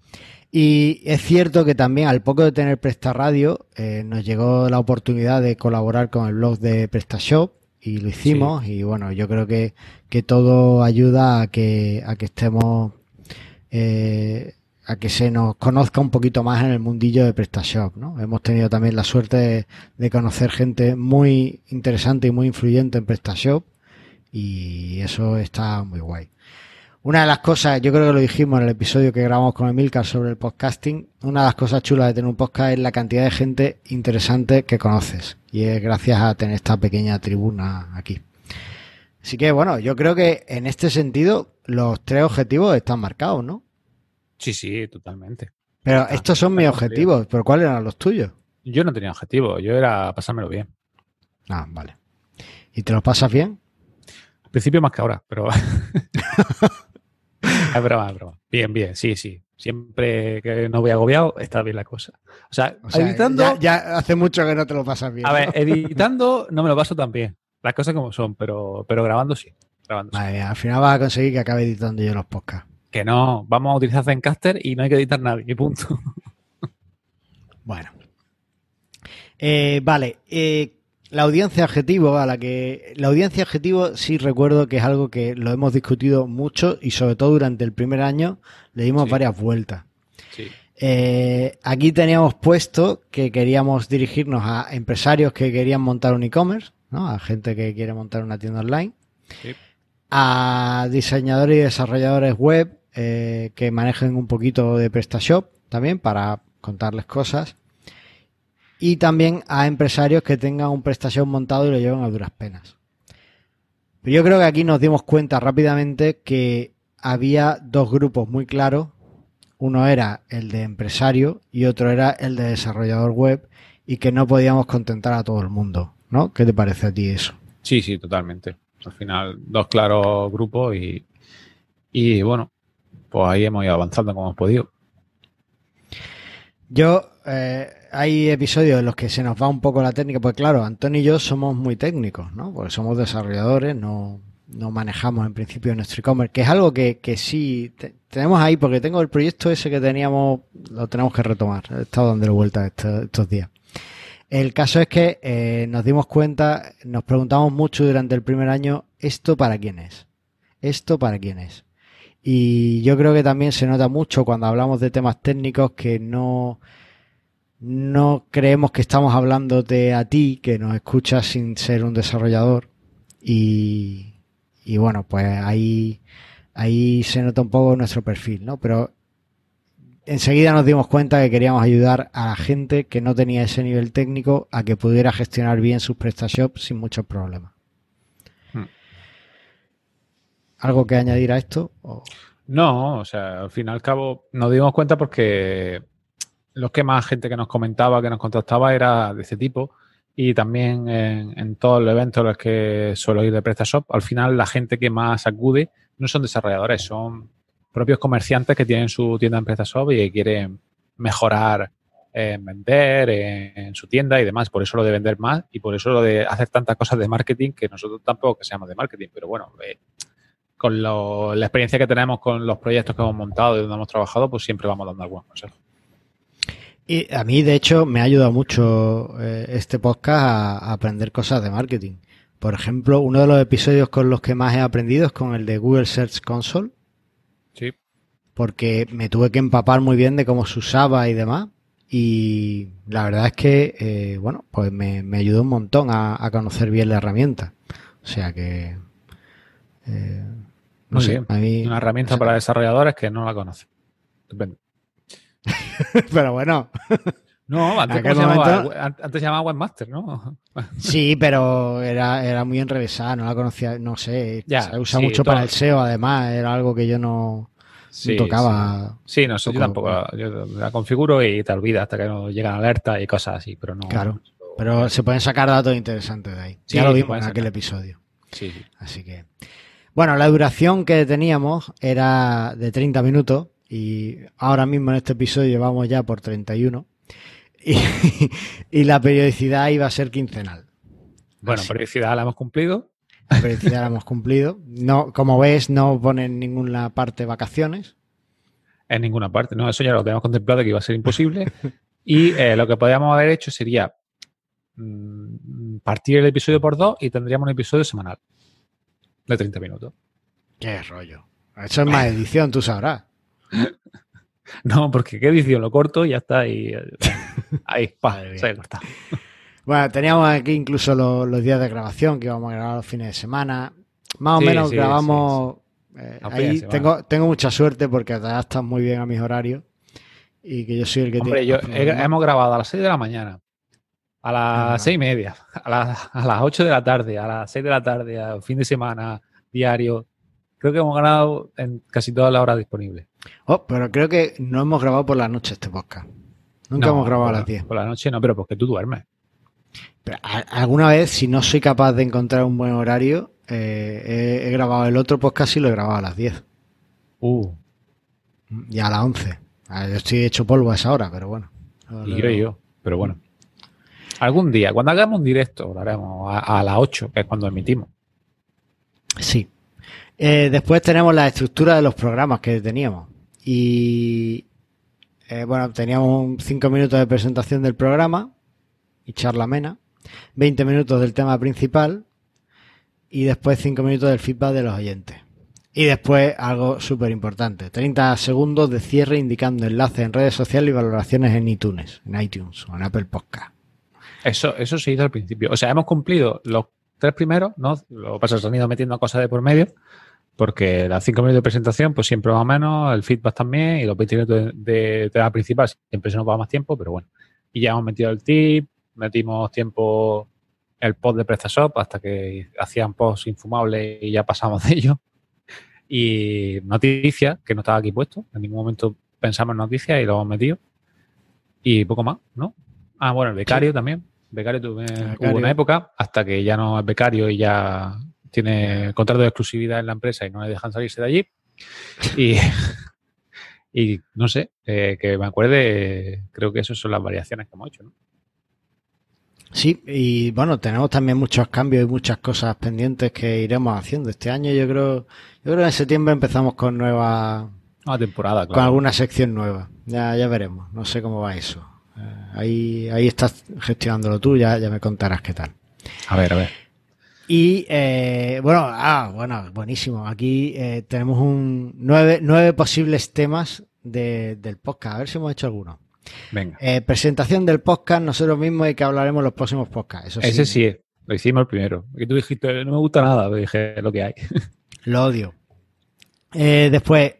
Speaker 1: Y es cierto que también al poco de tener Presta Radio eh, nos llegó la oportunidad de colaborar con el blog de PrestaShop y lo hicimos y bueno, yo creo que, que todo ayuda a que, a que estemos, eh, a que se nos conozca un poquito más en el mundillo de PrestaShop, ¿no? Hemos tenido también la suerte de, conocer gente muy interesante y muy influyente en PrestaShop y eso está muy guay. Una de las cosas, yo creo que lo dijimos en el episodio que grabamos con Emilcar sobre el podcasting, una de las cosas chulas de tener un podcast es la cantidad de gente interesante que conoces. Y es gracias a tener esta pequeña tribuna aquí. Así que bueno, yo creo que en este sentido los tres objetivos están marcados, ¿no?
Speaker 2: Sí, sí, totalmente.
Speaker 1: Pero estos son mis objetivos, pero ¿cuáles eran los tuyos?
Speaker 2: Yo no tenía objetivo, yo era pasármelo bien.
Speaker 1: Ah, vale. ¿Y te lo pasas bien?
Speaker 2: Al principio más que ahora, pero... Es broma, es broma. Bien, bien, sí, sí. Siempre que no voy agobiado, está bien la cosa. O sea, editando.
Speaker 1: Ya, hace mucho que no te lo pasas bien.
Speaker 2: A ver, editando no me lo paso tan bien. Las cosas como son, pero, pero grabando sí. Grabando
Speaker 1: al final vas a conseguir que acabe editando yo los podcasts.
Speaker 2: Que no, vamos a utilizar Zencaster y no hay que editar nadie, punto.
Speaker 1: Bueno. Eh, vale. Eh, la audiencia objetivo a la que la audiencia objetivo sí recuerdo que es algo que lo hemos discutido mucho y sobre todo durante el primer año le dimos varias vueltas. Eh, aquí teníamos puesto que queríamos dirigirnos a empresarios que querían montar un e-commerce, ¿no? a gente que quiere montar una tienda online, a diseñadores y desarrolladores web eh, que manejen un poquito de PrestaShop también para contarles cosas y también a empresarios que tengan un prestación montado y lo lleven a duras penas. Pero yo creo que aquí nos dimos cuenta rápidamente que había dos grupos muy claros. Uno era el de empresario y otro era el de desarrollador web y que no podíamos contentar a todo el mundo. ¿No? ¿Qué te parece a ti eso?
Speaker 2: Sí, sí, totalmente. Al final, dos claros grupos y, y bueno, pues ahí hemos ido avanzando como hemos podido.
Speaker 1: Yo, eh, hay episodios en los que se nos va un poco la técnica, pues claro, Antonio y yo somos muy técnicos, ¿no? Porque somos desarrolladores, no, no manejamos en principio nuestro e-commerce, que es algo que, que sí tenemos ahí, porque tengo el proyecto ese que teníamos, lo tenemos que retomar. He estado dando vueltas estos, días. El caso es que eh, nos dimos cuenta, nos preguntamos mucho durante el primer año, ¿esto para quién es? ¿Esto para quién es? Y yo creo que también se nota mucho cuando hablamos de temas técnicos que no, no creemos que estamos hablándote a ti, que nos escuchas sin ser un desarrollador. Y, y bueno, pues ahí, ahí se nota un poco nuestro perfil, ¿no? Pero enseguida nos dimos cuenta que queríamos ayudar a la gente que no tenía ese nivel técnico a que pudiera gestionar bien sus PrestaShop sin muchos problemas. ¿Algo que añadir a esto?
Speaker 2: No, o sea, al fin y al cabo nos dimos cuenta porque los que más gente que nos comentaba, que nos contactaba era de ese tipo y también en, todos los eventos en los que suelo ir de PrestaShop, al final la gente que más acude no son desarrolladores, son propios comerciantes que tienen su tienda en PrestaShop y que quieren mejorar en vender en, su tienda y demás. Por eso lo de vender más y por eso lo de hacer tantas cosas de marketing que nosotros tampoco que seamos de marketing, pero bueno, eh, con la experiencia que tenemos con los proyectos que hemos montado y donde hemos trabajado, pues siempre vamos dando algunos consejos.
Speaker 1: Y a mí, de hecho, me ha ayudado mucho eh, este podcast a, aprender cosas de marketing. Por ejemplo, uno de los episodios con los que más he aprendido es con el de Google Search Console.
Speaker 2: Sí.
Speaker 1: Porque me tuve que empapar muy bien de cómo se usaba y demás. Y la verdad es que, eh, bueno, pues me, ayudó un montón a, conocer bien la herramienta. O sea que eh,
Speaker 2: No sé, una herramienta para desarrolladores que no la conocen. Estupendo.
Speaker 1: Pero bueno.
Speaker 2: No, antes, se llamaba, antes llamaba Webmaster, ¿no?
Speaker 1: sí, pero era, era muy enrevesada, no la conocía, no sé. se usa mucho para el SEO, además, era algo que yo no, tocaba.
Speaker 2: Sí, no, sé, yo tampoco. la configuro y te olvidas hasta que no llegan alertas y cosas así, pero no.
Speaker 1: Claro. Pero se pueden sacar datos interesantes de ahí. ya lo vimos en aquel episodio. Sí. Así que. Bueno, la duración que teníamos era de 30 minutos y ahora mismo en este episodio llevamos ya por 31 y, y la periodicidad iba a ser quincenal.
Speaker 2: Bueno, periodicidad la hemos cumplido.
Speaker 1: La periodicidad la hemos cumplido. No, como ves, no ponen ninguna parte vacaciones.
Speaker 2: En ninguna parte, no, eso ya lo teníamos contemplado que iba a ser imposible. y eh, lo que podríamos haber hecho sería mm, partir el episodio por dos y tendríamos un episodio semanal de 30 minutos.
Speaker 1: Qué rollo. Eso es más edición, tú sabrás.
Speaker 2: No, porque qué edición, lo corto y ya está. ahí, ahí pa, se ha cortado.
Speaker 1: Bueno, teníamos aquí incluso los, días de grabación que íbamos a grabar los fines de semana. Más o menos grabamos. Eh, ahí tengo, tengo mucha suerte porque te adaptas muy bien a mis horarios y que yo soy el que
Speaker 2: Hombre, Yo, hemos grabado a las 6 de la mañana, a las 6 y media, a, a las 8 de la tarde, a las 6 de la tarde, a fin de semana, diario. Creo que hemos ganado en casi todas las horas disponibles.
Speaker 1: Oh, pero creo que no hemos grabado por la noche este podcast. Nunca hemos grabado a las 10.
Speaker 2: Por la noche no, pero porque tú duermes.
Speaker 1: Pero alguna vez, si no soy capaz de encontrar un buen horario, eh, he, grabado el otro podcast y lo he grabado a las 10.
Speaker 2: Uh.
Speaker 1: Y a las 11. yo estoy hecho polvo a esa hora, pero bueno.
Speaker 2: Y yo y yo, pero bueno. Algún día, cuando hagamos un directo, lo haremos a, a las 8, que es cuando emitimos.
Speaker 1: Sí, eh, después tenemos la estructura de los programas que teníamos. Y eh, bueno, teníamos cinco minutos de presentación del programa y charla amena, 20 minutos del tema principal y después cinco minutos del feedback de los oyentes. Y después algo súper importante, 30 segundos de cierre indicando enlaces en redes sociales y valoraciones en iTunes, en iTunes o en Apple Podcast.
Speaker 2: Eso, eso se hizo al principio. O sea, hemos cumplido los tres primeros, ¿no? Lo pasa, se han ido metiendo cosas de por medio porque las cinco minutos de presentación, pues siempre va menos, el feedback también, y los 20 minutos de, tema principal siempre se nos va más tiempo, pero bueno. Y ya hemos metido el tip, metimos tiempo el post de PrestaShop hasta que hacían post infumables y ya pasamos de ello. Y noticias, que no estaba aquí puesto, en ningún momento pensamos en noticias y lo hemos metido. Y poco más, ¿no? Ah, bueno, el becario también. Becario tuve hubo una época hasta que ya no es becario y ya tiene contrato de exclusividad en la empresa y no le dejan salirse de allí. Y, y no sé, eh, que me acuerde, creo que esas son las variaciones que hemos hecho, ¿no?
Speaker 1: Sí, y bueno, tenemos también muchos cambios y muchas cosas pendientes que iremos haciendo. Este año yo creo, yo creo que en septiembre empezamos con nueva,
Speaker 2: nueva temporada, claro.
Speaker 1: Con alguna sección nueva. Ya, ya veremos. No sé cómo va eso. Eh, ahí, ahí estás gestionándolo tú, ya, ya me contarás qué tal.
Speaker 2: A ver, a ver.
Speaker 1: Y eh, bueno, ah, bueno, buenísimo. Aquí eh, tenemos un nueve, nueve posibles temas de, del podcast. A ver si hemos hecho alguno.
Speaker 2: Venga.
Speaker 1: Eh, presentación del podcast, nosotros mismos y que hablaremos los próximos podcasts. Eso
Speaker 2: Ese sí, lo hicimos el primero. Que tú dijiste, no me gusta nada, dije lo que hay.
Speaker 1: Lo odio. después,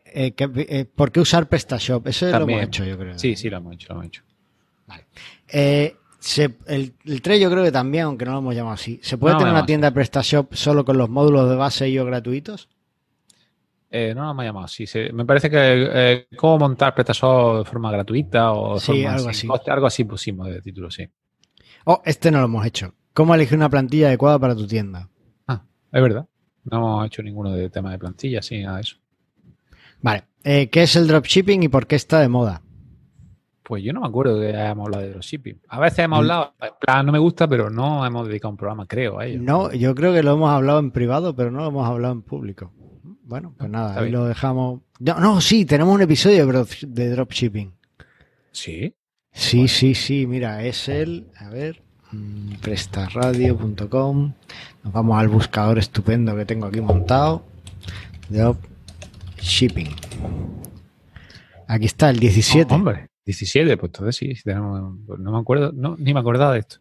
Speaker 1: ¿por qué usar PrestaShop? Eso lo hemos hecho, yo creo.
Speaker 2: Sí, sí, lo hemos hecho, lo hemos hecho.
Speaker 1: Vale el, el 3 yo creo que también, aunque no lo hemos llamado así. ¿Se puede tener una tienda de PrestaShop solo con los módulos de base y o gratuitos?
Speaker 2: Eh, no lo hemos llamado así. me parece que eh, cómo montar PrestaShop de forma gratuita o
Speaker 1: sí, algo así.
Speaker 2: Algo así pusimos de título, sí.
Speaker 1: Oh, este no lo hemos hecho. ¿Cómo elegir una plantilla adecuada para tu tienda?
Speaker 2: Ah, es verdad. No hemos hecho ninguno de tema de plantilla, sí, nada de eso.
Speaker 1: Vale. Eh, ¿Qué es el dropshipping y por qué está de moda?
Speaker 2: Pues yo no me acuerdo que hayamos hablado de dropshipping. A veces hemos mm. hablado, en plan, no me gusta, pero no hemos dedicado un programa, creo, a ello.
Speaker 1: No, yo creo que lo hemos hablado en privado, pero no lo hemos hablado en público. Bueno, pues nada, ahí lo dejamos. No, no, sí, tenemos un episodio de dropshipping.
Speaker 2: ¿Sí?
Speaker 1: Sí, sí, sí, mira, es el, a ver, mm, prestarradio.com. Nos vamos al buscador estupendo que tengo aquí montado. Dropshipping. Aquí está, el 17.
Speaker 2: hombre. 17, pues entonces sí, pues no me acuerdo, no, ni me acordaba de esto.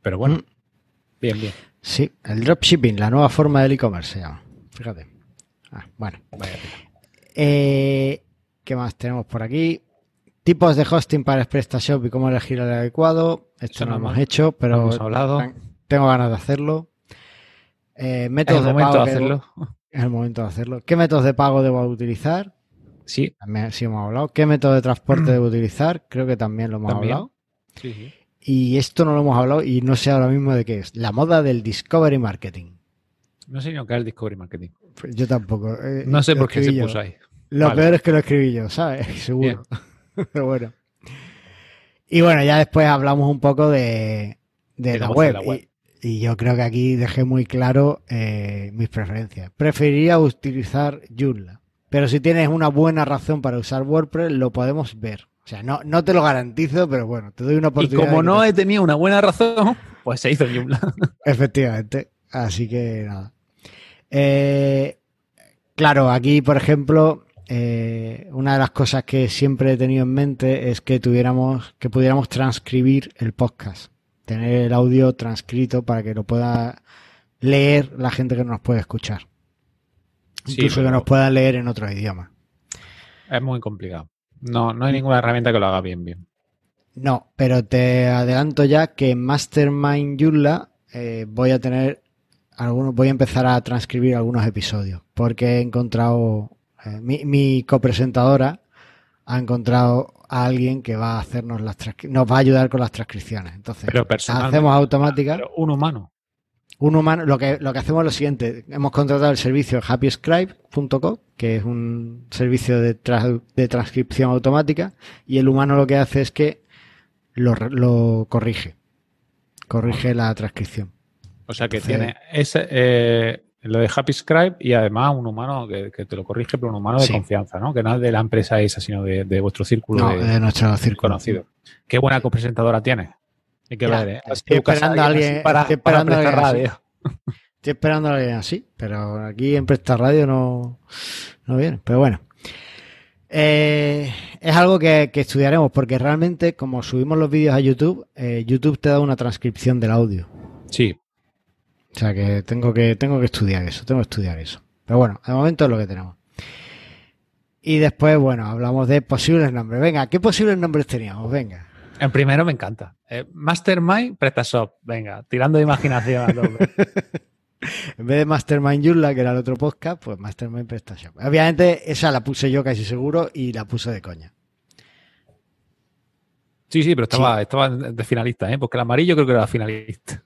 Speaker 2: Pero bueno, mm. bien, bien.
Speaker 1: Sí, el dropshipping, la nueva forma del e-commerce se llama. Fíjate. Ah, bueno. Eh, ¿Qué más tenemos por aquí? Tipos de hosting para PrestaShop y cómo elegir el adecuado. Esto no lo hemos hecho, pero
Speaker 2: hemos hablado.
Speaker 1: tengo ganas de hacerlo. Eh, métodos
Speaker 2: el
Speaker 1: de pago
Speaker 2: de
Speaker 1: que-
Speaker 2: hacerlo.
Speaker 1: Es el momento de hacerlo. ¿Qué métodos de pago debo utilizar?
Speaker 2: Sí,
Speaker 1: También sí hemos hablado. ¿Qué método de transporte debo utilizar? Creo que también lo hemos
Speaker 2: También.
Speaker 1: hablado.
Speaker 2: sí, sí.
Speaker 1: Y esto no lo hemos hablado y no sé ahora mismo de qué es. La moda del Discovery Marketing.
Speaker 2: No sé ni lo que es el Discovery Marketing.
Speaker 1: Pues Yo tampoco. eh,
Speaker 2: No sé por qué se puso ahí.
Speaker 1: Lo
Speaker 2: Vale.
Speaker 1: peor es que lo escribí yo, ¿sabes? Seguro. Pero bueno. Y bueno, ya después hablamos un poco de, de, la, web.
Speaker 2: hacer la web.
Speaker 1: Y, y yo creo que aquí dejé muy claro eh, mis preferencias. Preferiría utilizar Joomla. Pero si tienes una buena razón para usar WordPress, lo podemos ver. O sea, no, no te lo garantizo, pero bueno, te doy una
Speaker 2: Y
Speaker 1: oportunidad.
Speaker 2: como
Speaker 1: de que
Speaker 2: no
Speaker 1: te-
Speaker 2: he tenido una buena razón, pues se hizo Joomla.
Speaker 1: Efectivamente. Así que nada. Eh, claro, aquí, por ejemplo, eh, una de las cosas que siempre he tenido en mente es que tuviéramos, que pudiéramos transcribir el podcast. Tener el audio transcrito para que lo pueda leer la gente que nos puede escuchar. Incluso que nos pueda leer en otro idioma.
Speaker 2: Es muy complicado. No, no hay ninguna herramienta que lo haga bien, bien.
Speaker 1: No, pero te adelanto ya que en Mastermind Joomla eh, voy a tener algunos, voy a empezar a transcribir algunos episodios porque he encontrado eh, mi, mi copresentadora ha encontrado a alguien que va a hacernos las nos va a ayudar con las transcripciones. Entonces,
Speaker 2: Pero
Speaker 1: las hacemos automáticas.
Speaker 2: Pero un humano.
Speaker 1: Un humano, lo que, lo que hacemos es lo siguiente, hemos contratado el servicio happyscribe.com, que es un servicio de, tra- de transcripción automática, y el humano lo que hace es que lo, corrige, corrige la transcripción.
Speaker 2: O sea que
Speaker 1: Entonces-
Speaker 2: tiene ese, eh, lo de Happy Scribe y además un humano que, que te lo corrige, pero un humano de
Speaker 1: Sí.
Speaker 2: confianza, ¿no? Que no es de la empresa esa, sino de, de vuestro círculo
Speaker 1: No,
Speaker 2: de,
Speaker 1: de nuestro círculo.
Speaker 2: conocido. Qué buena copresentadora tienes. Hay que
Speaker 1: Ya,
Speaker 2: ver, ¿eh?
Speaker 1: estoy esperando a
Speaker 2: alguien para,
Speaker 1: estoy
Speaker 2: para
Speaker 1: esperando a
Speaker 2: prestar
Speaker 1: alguien
Speaker 2: radio.
Speaker 1: Estoy esperando a alguien así, pero aquí en Presta Radio no, no viene. Pero bueno. Eh, es algo que, que estudiaremos porque realmente como subimos los vídeos a YouTube, eh, YouTube te da una transcripción del audio.
Speaker 2: Sí,
Speaker 1: O sea que tengo que tengo que estudiar eso, tengo que estudiar eso. Pero bueno, de momento es lo que tenemos. Y después, bueno, hablamos de posibles nombres. Venga, ¿qué posibles nombres teníamos? Venga.
Speaker 2: En primero me encanta. Eh, Mastermind, PrestaShop. Venga, tirando de imaginación. a.
Speaker 1: En vez de Mastermind Joomla, que era el otro podcast, pues Mastermind PrestaShop. Obviamente esa la puse yo casi seguro y la puse de coña.
Speaker 2: Sí, sí, pero estaba, estaba de finalista, ¿eh? Porque el amarillo creo que era finalista.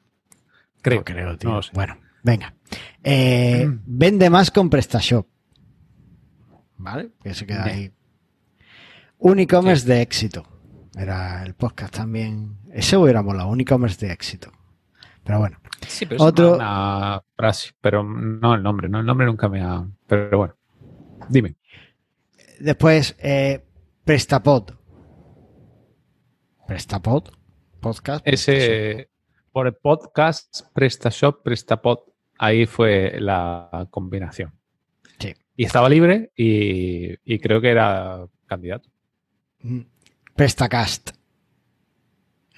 Speaker 2: Creo.
Speaker 1: No creo, tío.
Speaker 2: No lo sé.
Speaker 1: Bueno, venga. Eh,
Speaker 2: Mm.
Speaker 1: vende más con PrestaShop. ¿Vale? Que se queda
Speaker 2: Bien.
Speaker 1: ahí. Un e-commerce de éxito. Era el podcast también. Ese hubiera molado, un e-commerce de éxito. Pero bueno.
Speaker 2: Sí, pero
Speaker 1: Otro-
Speaker 2: es una frase, pero no el nombre, no el nombre nunca me ha. Pero bueno, dime.
Speaker 1: Después, eh, Prestapod. Prestapod. Podcast.
Speaker 2: Ese por el podcast PrestaShop, PrestaPod, ahí fue la combinación.
Speaker 1: Sí.
Speaker 2: Y estaba libre y, y creo que era candidato.
Speaker 1: Mm. Prestacast.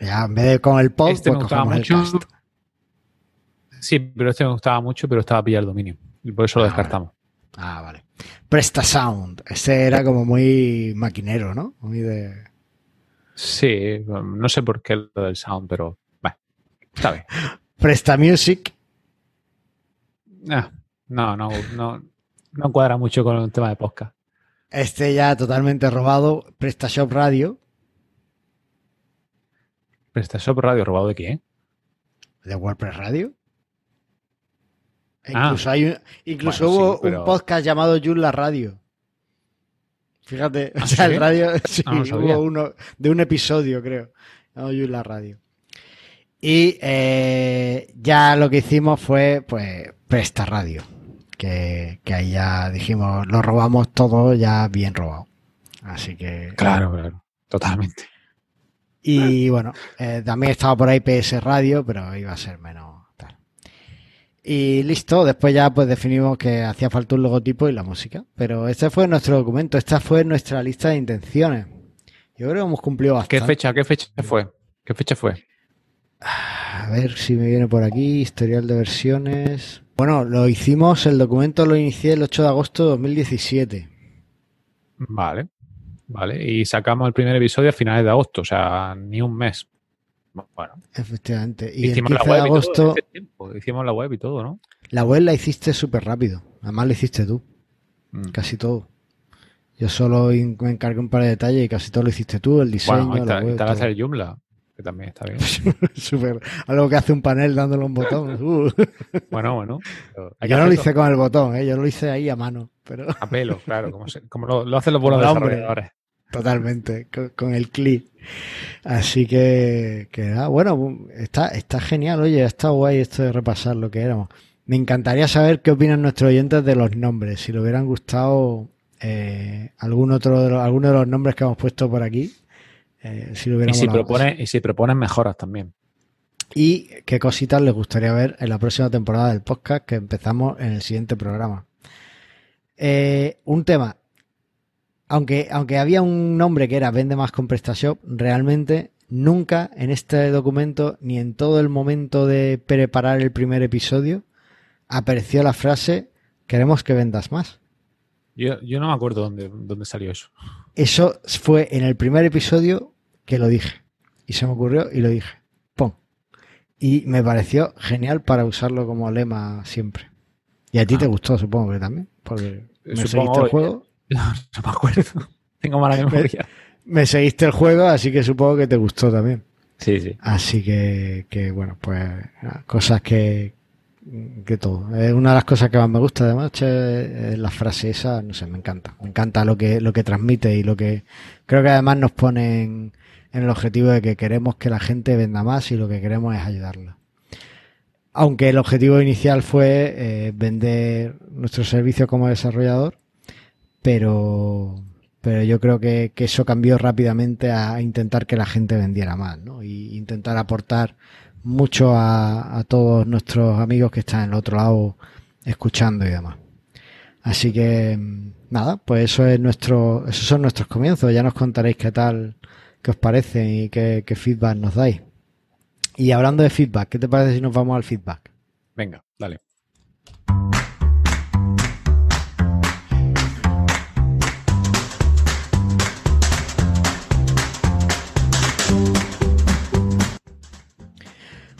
Speaker 1: Ya, en vez de con el pod,
Speaker 2: Este me
Speaker 1: pues
Speaker 2: gustaba mucho.
Speaker 1: el cast.
Speaker 2: Sí, pero este me gustaba mucho, pero estaba pillado el dominio. Y por eso lo
Speaker 1: Ah,
Speaker 2: descartamos.
Speaker 1: Ah, vale. PrestaSound. Ese era como muy maquinero, ¿no? Muy de...
Speaker 2: Sí, no sé por qué lo del sound, pero bueno, está bien.
Speaker 1: PrestaMusic.
Speaker 2: Ah, no, no, no, no cuadra mucho con el tema de podcast.
Speaker 1: Este ya totalmente robado. PrestaShop Radio.
Speaker 2: PrestaShop Radio robado de quién?
Speaker 1: De WordPress Radio.
Speaker 2: Ah.
Speaker 1: Incluso, hay un- incluso
Speaker 2: Bueno,
Speaker 1: hubo
Speaker 2: sí, pero-
Speaker 1: un podcast llamado Joomla Radio. Fíjate, o
Speaker 2: ¿Ah,
Speaker 1: sea,
Speaker 2: sí?
Speaker 1: el radio, sí,
Speaker 2: Ah, no sabía.
Speaker 1: hubo uno de un episodio, creo, llamado Joomla Radio. Y eh, ya lo que hicimos fue, pues, Presta Radio, que, que ahí ya dijimos, lo robamos todo ya bien robado. Así que...
Speaker 2: Claro, claro, totalmente.
Speaker 1: Y bueno, eh, también estaba por ahí PS Radio, pero iba a ser menos tal. Y listo, después ya pues definimos que hacía falta un logotipo y la música. Pero este fue nuestro documento, esta fue nuestra lista de intenciones. Yo creo que hemos cumplido bastante.
Speaker 2: ¿Qué fecha, qué fecha fue? ¿Qué fecha fue?
Speaker 1: A ver si me viene por aquí, historial de versiones. Bueno, lo hicimos, el documento lo inicié el 8 de agosto de 2017.
Speaker 2: Vale, vale. Y sacamos el primer episodio a finales de agosto, o sea, ni un mes. Bueno.
Speaker 1: Efectivamente. Y
Speaker 2: hicimos
Speaker 1: el 15
Speaker 2: la web
Speaker 1: de agosto,
Speaker 2: y todo, en ese tiempo. Hicimos la web y todo, ¿no?
Speaker 1: la web la hiciste súper rápido. Además lo hiciste tú,
Speaker 2: Mm.
Speaker 1: casi todo. Yo solo me encargué un par de detalles y casi todo lo hiciste tú, el diseño,
Speaker 2: Bueno,
Speaker 1: la
Speaker 2: está,
Speaker 1: web,
Speaker 2: está Joomla, que también está bien.
Speaker 1: Súper. Algo que hace un panel dándole un botón. Uh.
Speaker 2: Bueno, bueno.
Speaker 1: Yo no lo hice con el botón, ¿eh? yo lo hice ahí a mano, pero
Speaker 2: A pelo, claro, como, se- como lo, lo hacen los buenos desarrolladores.
Speaker 1: Totalmente, con, con el clic. Así que, que bueno, está, está genial, oye, está guay esto de repasar lo que éramos. Me encantaría saber qué opinan nuestros oyentes de los nombres, si le hubieran gustado eh, algún otro de los, alguno de los nombres que hemos puesto por aquí. eh, si
Speaker 2: Y si, propone, y si proponen mejoras también.
Speaker 1: y qué cositas les gustaría ver en la próxima temporada del podcast que empezamos en el siguiente programa. Eh, un tema. Aunque, aunque había un nombre que era Vende más con PrestaShop, realmente nunca en este documento ni en todo el momento de preparar el primer episodio apareció la frase queremos que vendas más.
Speaker 2: Yo, yo no me acuerdo dónde, dónde salió eso.
Speaker 1: Eso fue en el primer episodio que lo dije. Y se me ocurrió y lo dije. ¡Pum! Y me pareció genial para usarlo como lema siempre. Y a ti
Speaker 2: Ah.
Speaker 1: te gustó, supongo que también. Porque me
Speaker 2: Supongo,
Speaker 1: seguiste el juego.
Speaker 2: No me acuerdo. Tengo mala memoria.
Speaker 1: Me seguiste el juego, así que supongo que te gustó también.
Speaker 2: Sí, sí.
Speaker 1: Así que, que bueno, pues cosas que, que todo. Es una de las cosas que más me gusta además, che, es la frase esa, no sé, me encanta. Me encanta lo que, lo que transmite y lo que creo que además nos pone en, en el objetivo de que queremos que la gente venda más y lo que queremos es ayudarla. Aunque el objetivo inicial fue eh, vender nuestro servicio como desarrollador, pero, pero yo creo que, que eso cambió rápidamente a intentar que la gente vendiera más, ¿no? Y intentar aportar mucho a, a todos nuestros amigos que están en el otro lado escuchando y demás. Así que nada, pues eso es nuestro, esos son nuestros comienzos. Ya nos contaréis qué tal, qué os parece y qué feedback nos dais. Y hablando de feedback, ¿qué te parece si nos vamos al feedback?
Speaker 2: Venga, dale.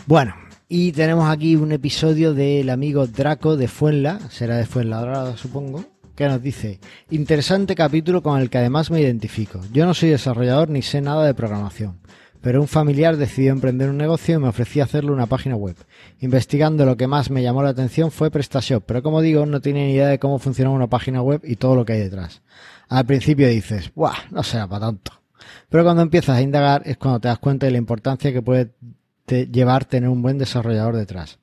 Speaker 1: Bueno, y tenemos aquí un episodio del amigo Draco de Fuenla, será de Fuenlabrada supongo, que nos dice, interesante capítulo con el que además me identifico. Yo no soy desarrollador ni sé nada de programación, pero un familiar decidió emprender un negocio y me ofrecía hacerle una página web. Investigando lo que más me llamó la atención fue PrestaShop, pero como digo, no tenía ni idea de cómo funciona una página web y todo lo que hay detrás. Al principio dices, ¡buah! No será para tanto. Pero cuando empiezas a indagar es cuando te das cuenta de la importancia que puede te- llevar tener un buen desarrollador detrás.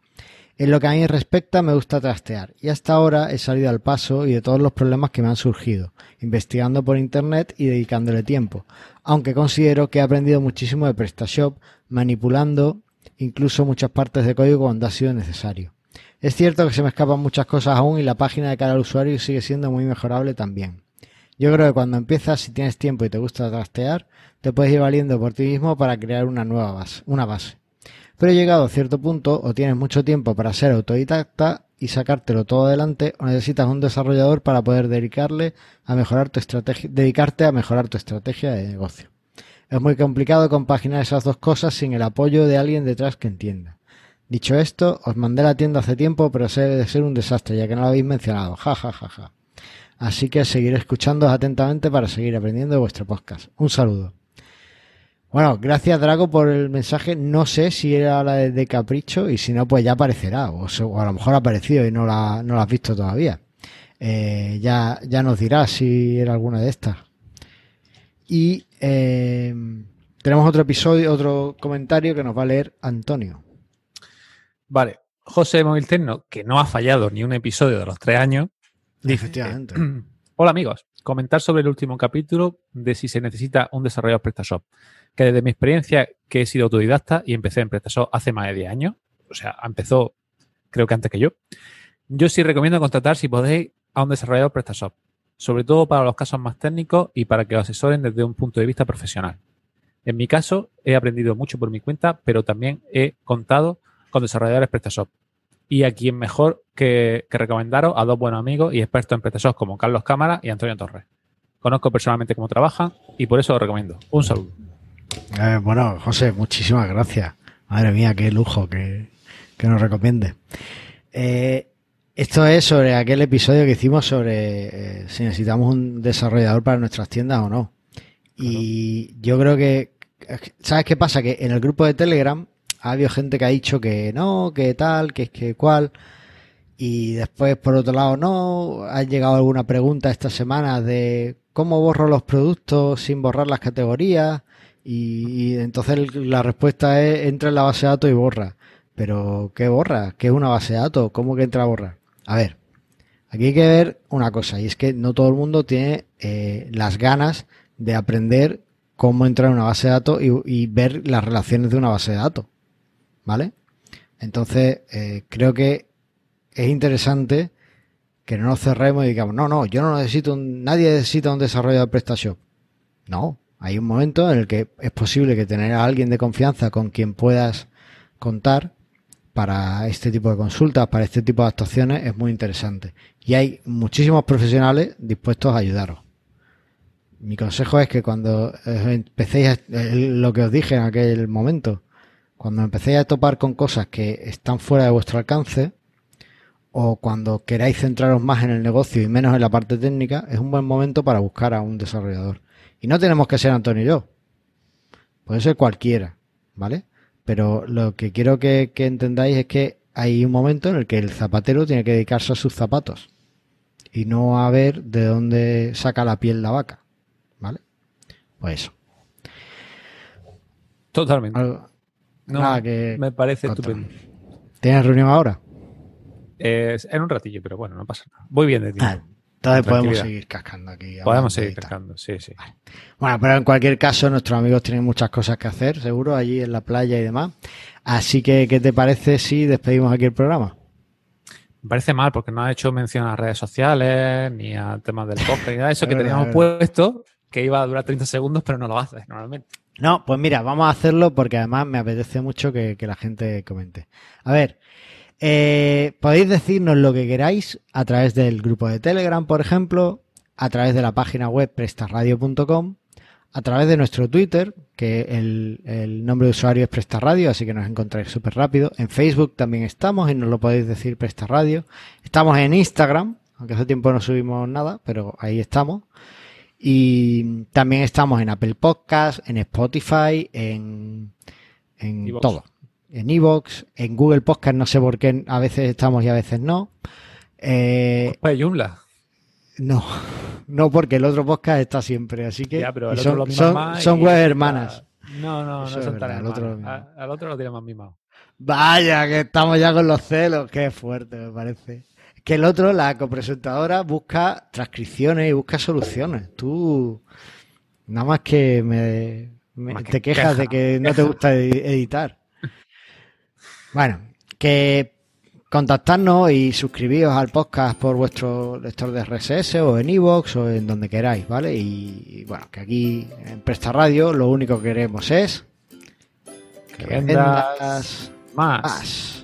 Speaker 1: En lo que a mí respecta me gusta trastear y hasta ahora he salido al paso y de todos los problemas que me han surgido, investigando por internet y dedicándole tiempo, aunque considero que he aprendido muchísimo de PrestaShop, manipulando incluso muchas partes de código cuando ha sido necesario. Es cierto que se me escapan muchas cosas aún y la página de cara al usuario sigue siendo muy mejorable también. Yo creo que cuando empiezas, si tienes tiempo y te gusta trastear, te puedes ir valiendo por ti mismo para crear una nueva base, una base. Pero llegado a cierto punto, o tienes mucho tiempo para ser autodidacta y sacártelo todo adelante, o necesitas un desarrollador para poder dedicarle a mejorar tu estrategia, dedicarte a mejorar tu estrategia de negocio. Es muy complicado compaginar esas dos cosas sin el apoyo de alguien detrás que entienda. Dicho esto, os mandé la tienda hace tiempo, pero se debe de ser un desastre, ya que no lo habéis mencionado. Ja, ja, ja, ja. Así que seguiré escuchándoos atentamente para seguir aprendiendo de vuestro podcast. Un saludo. Bueno, gracias Drago por el mensaje. No sé si era la de, de Capricho y si no, pues ya aparecerá. O, a lo mejor ha aparecido y no la, no la has visto todavía. Eh, ya, ya nos dirá si era alguna de estas. Y eh, tenemos otro episodio, otro comentario que nos va a leer Antonio.
Speaker 2: Vale. José Móvil Tecno, que no ha fallado ni un episodio de los tres años,
Speaker 1: Efectivamente.
Speaker 2: Hola amigos, comentar sobre el último capítulo de si se necesita un desarrollador PrestaShop. Que desde mi experiencia, que he sido autodidacta y empecé en PrestaShop hace más de 10 años, o sea, empezó creo que antes que yo, yo sí recomiendo contratar si podéis a un desarrollador PrestaShop, sobre todo para los casos más técnicos y para que os asesoren desde un punto de vista profesional. En mi caso, he aprendido mucho por mi cuenta, pero también he contado con desarrolladores PrestaShop. Y a quien mejor que, recomendaros a dos buenos amigos y expertos en como Carlos Cámara y Antonio Torres. Conozco personalmente cómo trabajan y por eso lo recomiendo. Un saludo.
Speaker 1: Eh, bueno, José, muchísimas gracias. Madre mía, qué lujo que, nos recomiende. Eh, esto es sobre aquel episodio que hicimos sobre eh, si necesitamos un desarrollador para nuestras tiendas o no. Y yo creo que, ¿sabes qué pasa? Que en el grupo de Telegram ha habido gente que ha dicho que no, que tal, que es que cual. Y después, por otro lado, no. Ha llegado alguna pregunta esta semana de cómo borro los productos sin borrar las categorías. Y, entonces la respuesta es entra en la base de datos y borra. Pero, ¿qué borra? ¿Qué es una base de datos? ¿Cómo que entra a borrar? A ver, aquí hay que ver una cosa, y es que no todo el mundo tiene eh, las ganas de aprender cómo entrar en una base de datos y, ver las relaciones de una base de datos. ¿Vale? Entonces, eh, creo que es interesante que no nos cerremos y digamos, no, no, yo no necesito, nadie necesita un desarrollador de PrestaShop. No, hay un momento en el que es posible que tener a alguien de confianza con quien puedas contar para este tipo de consultas, para este tipo de actuaciones, es muy interesante. Y hay muchísimos profesionales dispuestos a ayudaros. Mi consejo es que cuando empecéis, lo que os dije en aquel momento, cuando empecéis a topar con cosas que están fuera de vuestro alcance, o cuando queráis centraros más en el negocio y menos en la parte técnica, es un buen momento para buscar a un desarrollador. Y no tenemos que ser Antonio y yo. Puede ser cualquiera, ¿vale? Pero lo que quiero que, entendáis es que hay un momento en el que el zapatero tiene que dedicarse a sus zapatos y no a ver de dónde saca la piel la vaca. ¿Vale? Pues eso.
Speaker 2: Totalmente. No, que me parece estupendo.
Speaker 1: ¿Tienes reunión ahora?
Speaker 2: en un ratillo, pero bueno, no pasa nada. Voy bien de tiempo. Ah,
Speaker 1: entonces podemos seguir cascando aquí.
Speaker 2: Podemos seguir cascando, sí, sí.
Speaker 1: Bueno, pero en cualquier caso, nuestros amigos tienen muchas cosas que hacer, seguro, allí en la playa y demás. Así que, ¿qué te parece si despedimos aquí el programa?
Speaker 2: Me parece mal porque no ha hecho mención a las redes sociales, ni al tema del podcast, ni nada de eso que teníamos puesto, que iba a durar 30 segundos, pero no lo haces normalmente.
Speaker 1: No, pues mira, vamos a hacerlo porque además me apetece mucho que la gente comente. A ver, eh, podéis decirnos lo que queráis a través del grupo de Telegram, por ejemplo, a través de la página web prestarradio.com, a través de nuestro Twitter, que el, nombre de usuario es Prestarradio, así que nos encontráis súper rápido. En Facebook también estamos y nos lo podéis decir Prestarradio. Estamos en Instagram, aunque hace tiempo no subimos nada, pero ahí estamos. Y también estamos en Apple Podcast, en Spotify, en, en todo en Evox, en Google Podcast, no sé por qué a veces estamos y a veces no.
Speaker 2: Eh, pues Joomla.
Speaker 1: No, no, porque el otro podcast está siempre, así que son, web hermanas.
Speaker 2: No, no, no son tan al otro, al otro lo tiene más mimado.
Speaker 1: Vaya, que estamos ya con los celos, qué fuerte me parece. Que el otro, la copresentadora, busca transcripciones y busca soluciones. Tú, nada más que me, te quejas de que no te gusta editar. Bueno, que contactarnos y suscribíos al podcast por vuestro lector de RSS o en iVoox o en donde queráis, ¿vale? Y, bueno, que aquí en Presta Radio lo único que queremos es
Speaker 2: que, vendas, más.